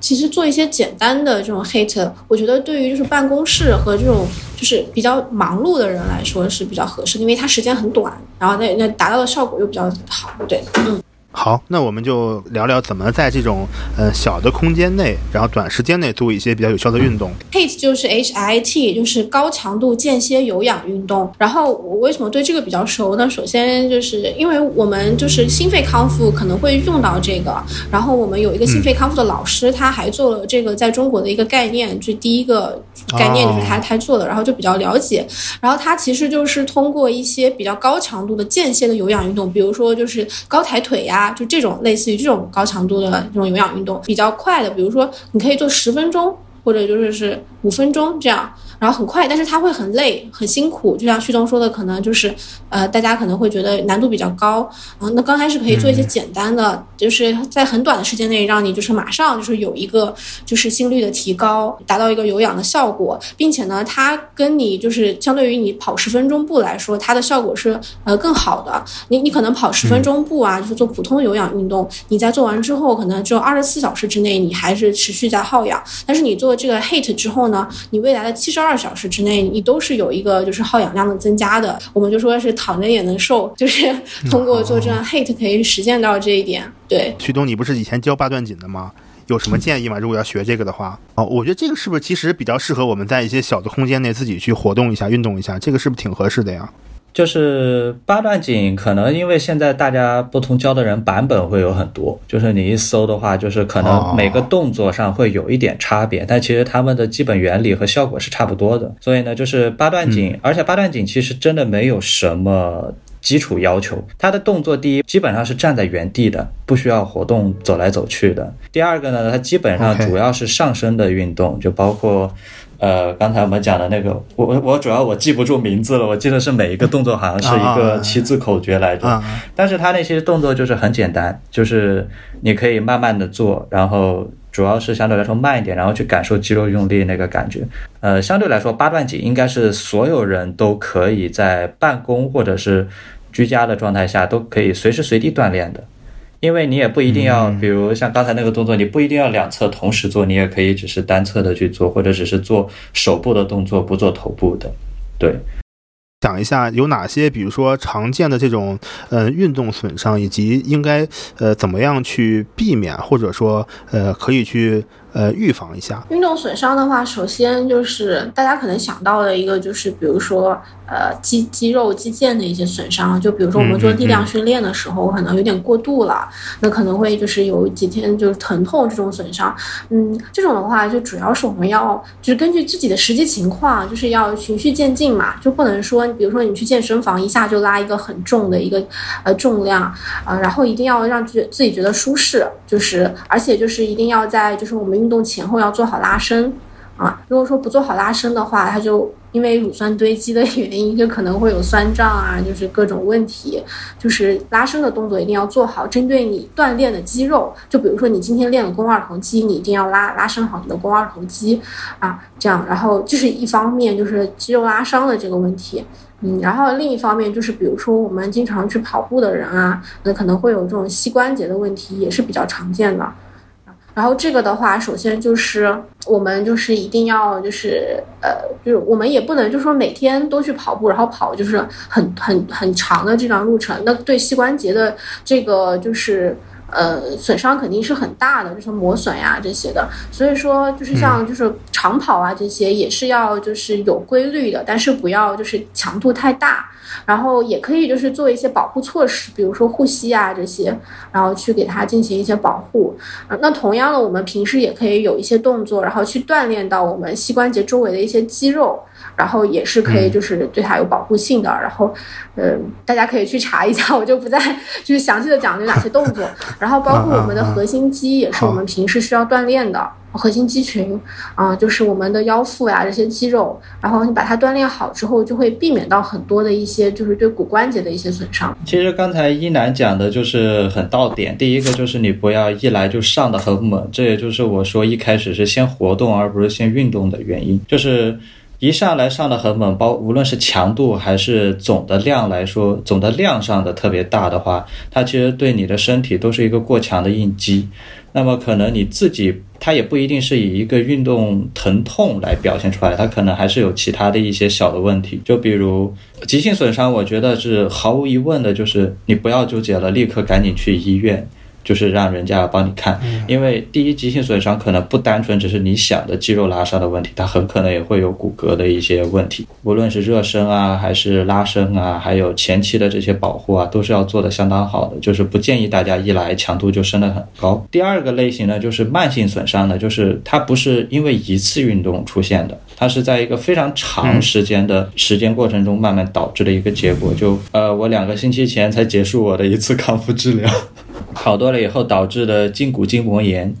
其实做一些简单的这种 HIT，我觉得对于就是办公室和这种就是比较忙碌的人来说是比较合适，因为它时间很短，然后那那达到的效果又比较好。对，嗯。好，那我们就聊聊怎么在这种呃小的空间内，然后短时间内做一些比较有效的运动。HIT 就是 H I T，就是高强度间歇有氧运动。然后我为什么对这个比较熟呢？首先就是因为我们就是心肺康复可能会用到这个，然后我们有一个心肺康复的老师，他还做了这个在中国的一个概念，就第一个概念就是他他做的，然后就比较了解。然后他其实就是通过一些比较高强度的间歇的有氧运动，比如说就是高抬腿呀。啊就这种类似于这种高强度的这种有氧运动，比较快的，比如说你可以做十分钟，或者就是是五分钟这样。然后很快，但是它会很累、很辛苦。就像旭东说的，可能就是，呃，大家可能会觉得难度比较高。啊，那刚开始可以做一些简单的，就是在很短的时间内让你就是马上就是有一个就是心率的提高，达到一个有氧的效果，并且呢，它跟你就是相对于你跑十分钟步来说，它的效果是呃更好的。你你可能跑十分钟步啊，就是做普通有氧运动，你在做完之后，可能只有二十四小时之内你还是持续在耗氧。但是你做这个 HIT 之后呢，你未来的七十二。二小时之内，你都是有一个就是耗氧量的增加的。我们就说是躺着也能瘦，就是通过做这样 HIT 可以实现到这一点。对，徐东，你不是以前教八段锦的吗？有什么建议吗？如果要学这个的话，哦，我觉得这个是不是其实比较适合我们在一些小的空间内自己去活动一下、运动一下？这个是不是挺合适的呀？就是八段锦，可能因为现在大家不同教的人版本会有很多，就是你一搜的话，就是可能每个动作上会有一点差别，但其实他们的基本原理和效果是差不多的。所以呢，就是八段锦，而且八段锦其实真的没有什么基础要求，它的动作第一基本上是站在原地的，不需要活动走来走去的。第二个呢，它基本上主要是上身的运动，就包括。呃，刚才我们讲的那个，我我我主要我记不住名字了，我记得是每一个动作好像是一个七字口诀来着，但是他那些动作就是很简单，就是你可以慢慢的做，然后主要是相对来说慢一点，然后去感受肌肉用力那个感觉。呃，相对来说八段锦应该是所有人都可以在办公或者是居家的状态下都可以随时随地锻炼的。因为你也不一定要，比如像刚才那个动作，你不一定要两侧同时做，你也可以只是单侧的去做，或者只是做手部的动作，不做头部的。对，讲一下有哪些，比如说常见的这种呃运动损伤，以及应该呃怎么样去避免，或者说呃可以去。呃，预防一下运动损伤的话，首先就是大家可能想到的一个，就是比如说呃肌肌肉肌腱的一些损伤，就比如说我们做力量训练的时候，可能有点过度了，那可能会就是有几天就是疼痛这种损伤。嗯，这种的话就主要是我们要就是根据自己的实际情况，就是要循序渐进嘛，就不能说比如说你去健身房一下就拉一个很重的一个呃重量啊，然后一定要让自自己觉得舒适，就是而且就是一定要在就是我们。运动前后要做好拉伸啊，如果说不做好拉伸的话，它就因为乳酸堆积的原因，就可能会有酸胀啊，就是各种问题。就是拉伸的动作一定要做好，针对你锻炼的肌肉。就比如说你今天练了肱二头肌，你一定要拉拉伸好你的肱二头肌啊，这样。然后这是一方面，就是肌肉拉伤的这个问题。嗯，然后另一方面就是，比如说我们经常去跑步的人啊，那可能会有这种膝关节的问题，也是比较常见的。然后这个的话，首先就是我们就是一定要就是呃，就是我们也不能就说每天都去跑步，然后跑就是很很很长的这段路程，那对膝关节的这个就是呃损伤肯定是很大的，就是磨损呀这些的。所以说就是像就是长跑啊这些也是要就是有规律的，但是不要就是强度太大。然后也可以就是做一些保护措施，比如说护膝啊这些，然后去给它进行一些保护。啊，那同样的，我们平时也可以有一些动作，然后去锻炼到我们膝关节周围的一些肌肉，然后也是可以就是对它有保护性的。然后，嗯，大家可以去查一下，我就不再就是详细的讲有哪些动作。然后包括我们的核心肌也是我们平时需要锻炼的。核心肌群啊，就是我们的腰腹呀这些肌肉，然后你把它锻炼好之后，就会避免到很多的一些就是对骨关节的一些损伤。其实刚才一楠讲的就是很到点，第一个就是你不要一来就上的很猛，这也就是我说一开始是先活动而不是先运动的原因，就是一上来上的很猛，包无论是强度还是总的量来说，总的量上的特别大的话，它其实对你的身体都是一个过强的应激。那么可能你自己，它也不一定是以一个运动疼痛来表现出来，它可能还是有其他的一些小的问题，就比如急性损伤，我觉得是毫无疑问的，就是你不要纠结了，立刻赶紧去医院。就是让人家帮你看，因为第一急性损伤可能不单纯只是你想的肌肉拉伤的问题，它很可能也会有骨骼的一些问题。无论是热身啊，还是拉伸啊，还有前期的这些保护啊，都是要做的相当好的。就是不建议大家一来强度就升得很高。第二个类型呢，就是慢性损伤呢，就是它不是因为一次运动出现的，它是在一个非常长时间的时间过程中慢慢导致的一个结果。就呃，我两个星期前才结束我的一次康复治疗。好多了以后导致的胫骨筋膜炎，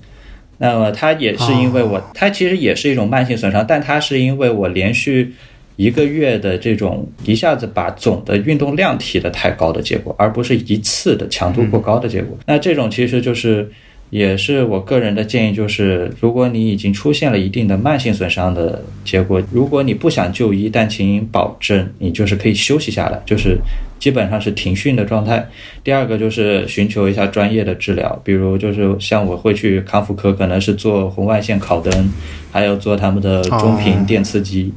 那么它也是因为我，它其实也是一种慢性损伤，但它是因为我连续一个月的这种一下子把总的运动量提的太高的结果，而不是一次的强度过高的结果。那这种其实就是。也是我个人的建议，就是如果你已经出现了一定的慢性损伤的结果，如果你不想就医，但请保证你就是可以休息下来，就是基本上是停训的状态。第二个就是寻求一下专业的治疗，比如就是像我会去康复科，可能是做红外线烤灯，还有做他们的中频电刺激，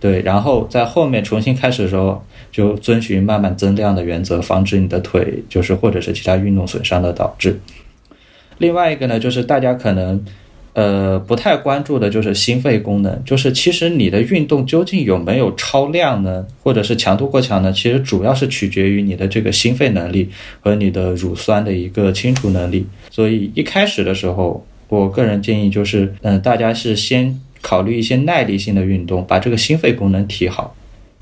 对，然后在后面重新开始的时候，就遵循慢慢增量的原则，防止你的腿就是或者是其他运动损伤的导致。另外一个呢，就是大家可能，呃，不太关注的，就是心肺功能。就是其实你的运动究竟有没有超量呢，或者是强度过强呢？其实主要是取决于你的这个心肺能力和你的乳酸的一个清除能力。所以一开始的时候，我个人建议就是，嗯，大家是先考虑一些耐力性的运动，把这个心肺功能提好。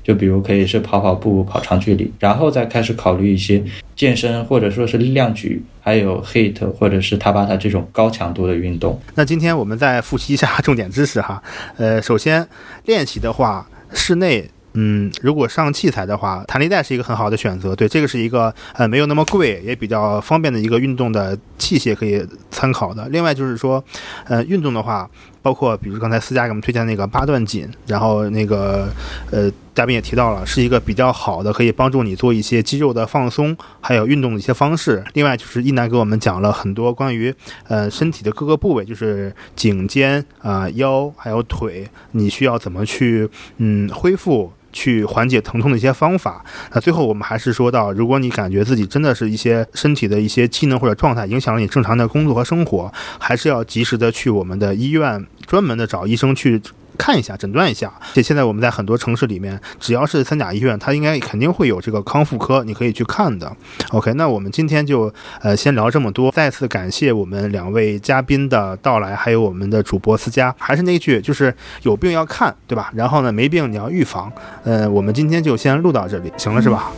就比如可以是跑跑步、跑长距离，然后再开始考虑一些健身或者说是力量举，还有 HIT 或者是塔巴塔这种高强度的运动。那今天我们再复习一下重点知识哈。呃，首先练习的话，室内，嗯，如果上器材的话，弹力带是一个很好的选择。对，这个是一个呃没有那么贵，也比较方便的一个运动的器械可以参考的。另外就是说，呃，运动的话。包括比如刚才思佳给我们推荐那个八段锦，然后那个呃嘉宾也提到了，是一个比较好的可以帮助你做一些肌肉的放松，还有运动的一些方式。另外就是一楠给我们讲了很多关于呃身体的各个部位，就是颈肩啊腰还有腿，你需要怎么去嗯恢复。去缓解疼痛的一些方法。那最后我们还是说到，如果你感觉自己真的是一些身体的一些机能或者状态影响了你正常的工作和生活，还是要及时的去我们的医院，专门的找医生去。看一下，诊断一下。且现在我们在很多城市里面，只要是三甲医院，它应该肯定会有这个康复科，你可以去看的。OK，那我们今天就呃先聊这么多。再次感谢我们两位嘉宾的到来，还有我们的主播思佳。还是那句，就是有病要看，对吧？然后呢，没病你要预防。呃，我们今天就先录到这里，行了是吧？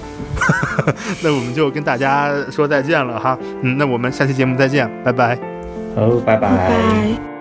那我们就跟大家说再见了哈。嗯，那我们下期节目再见，拜拜。好，拜拜。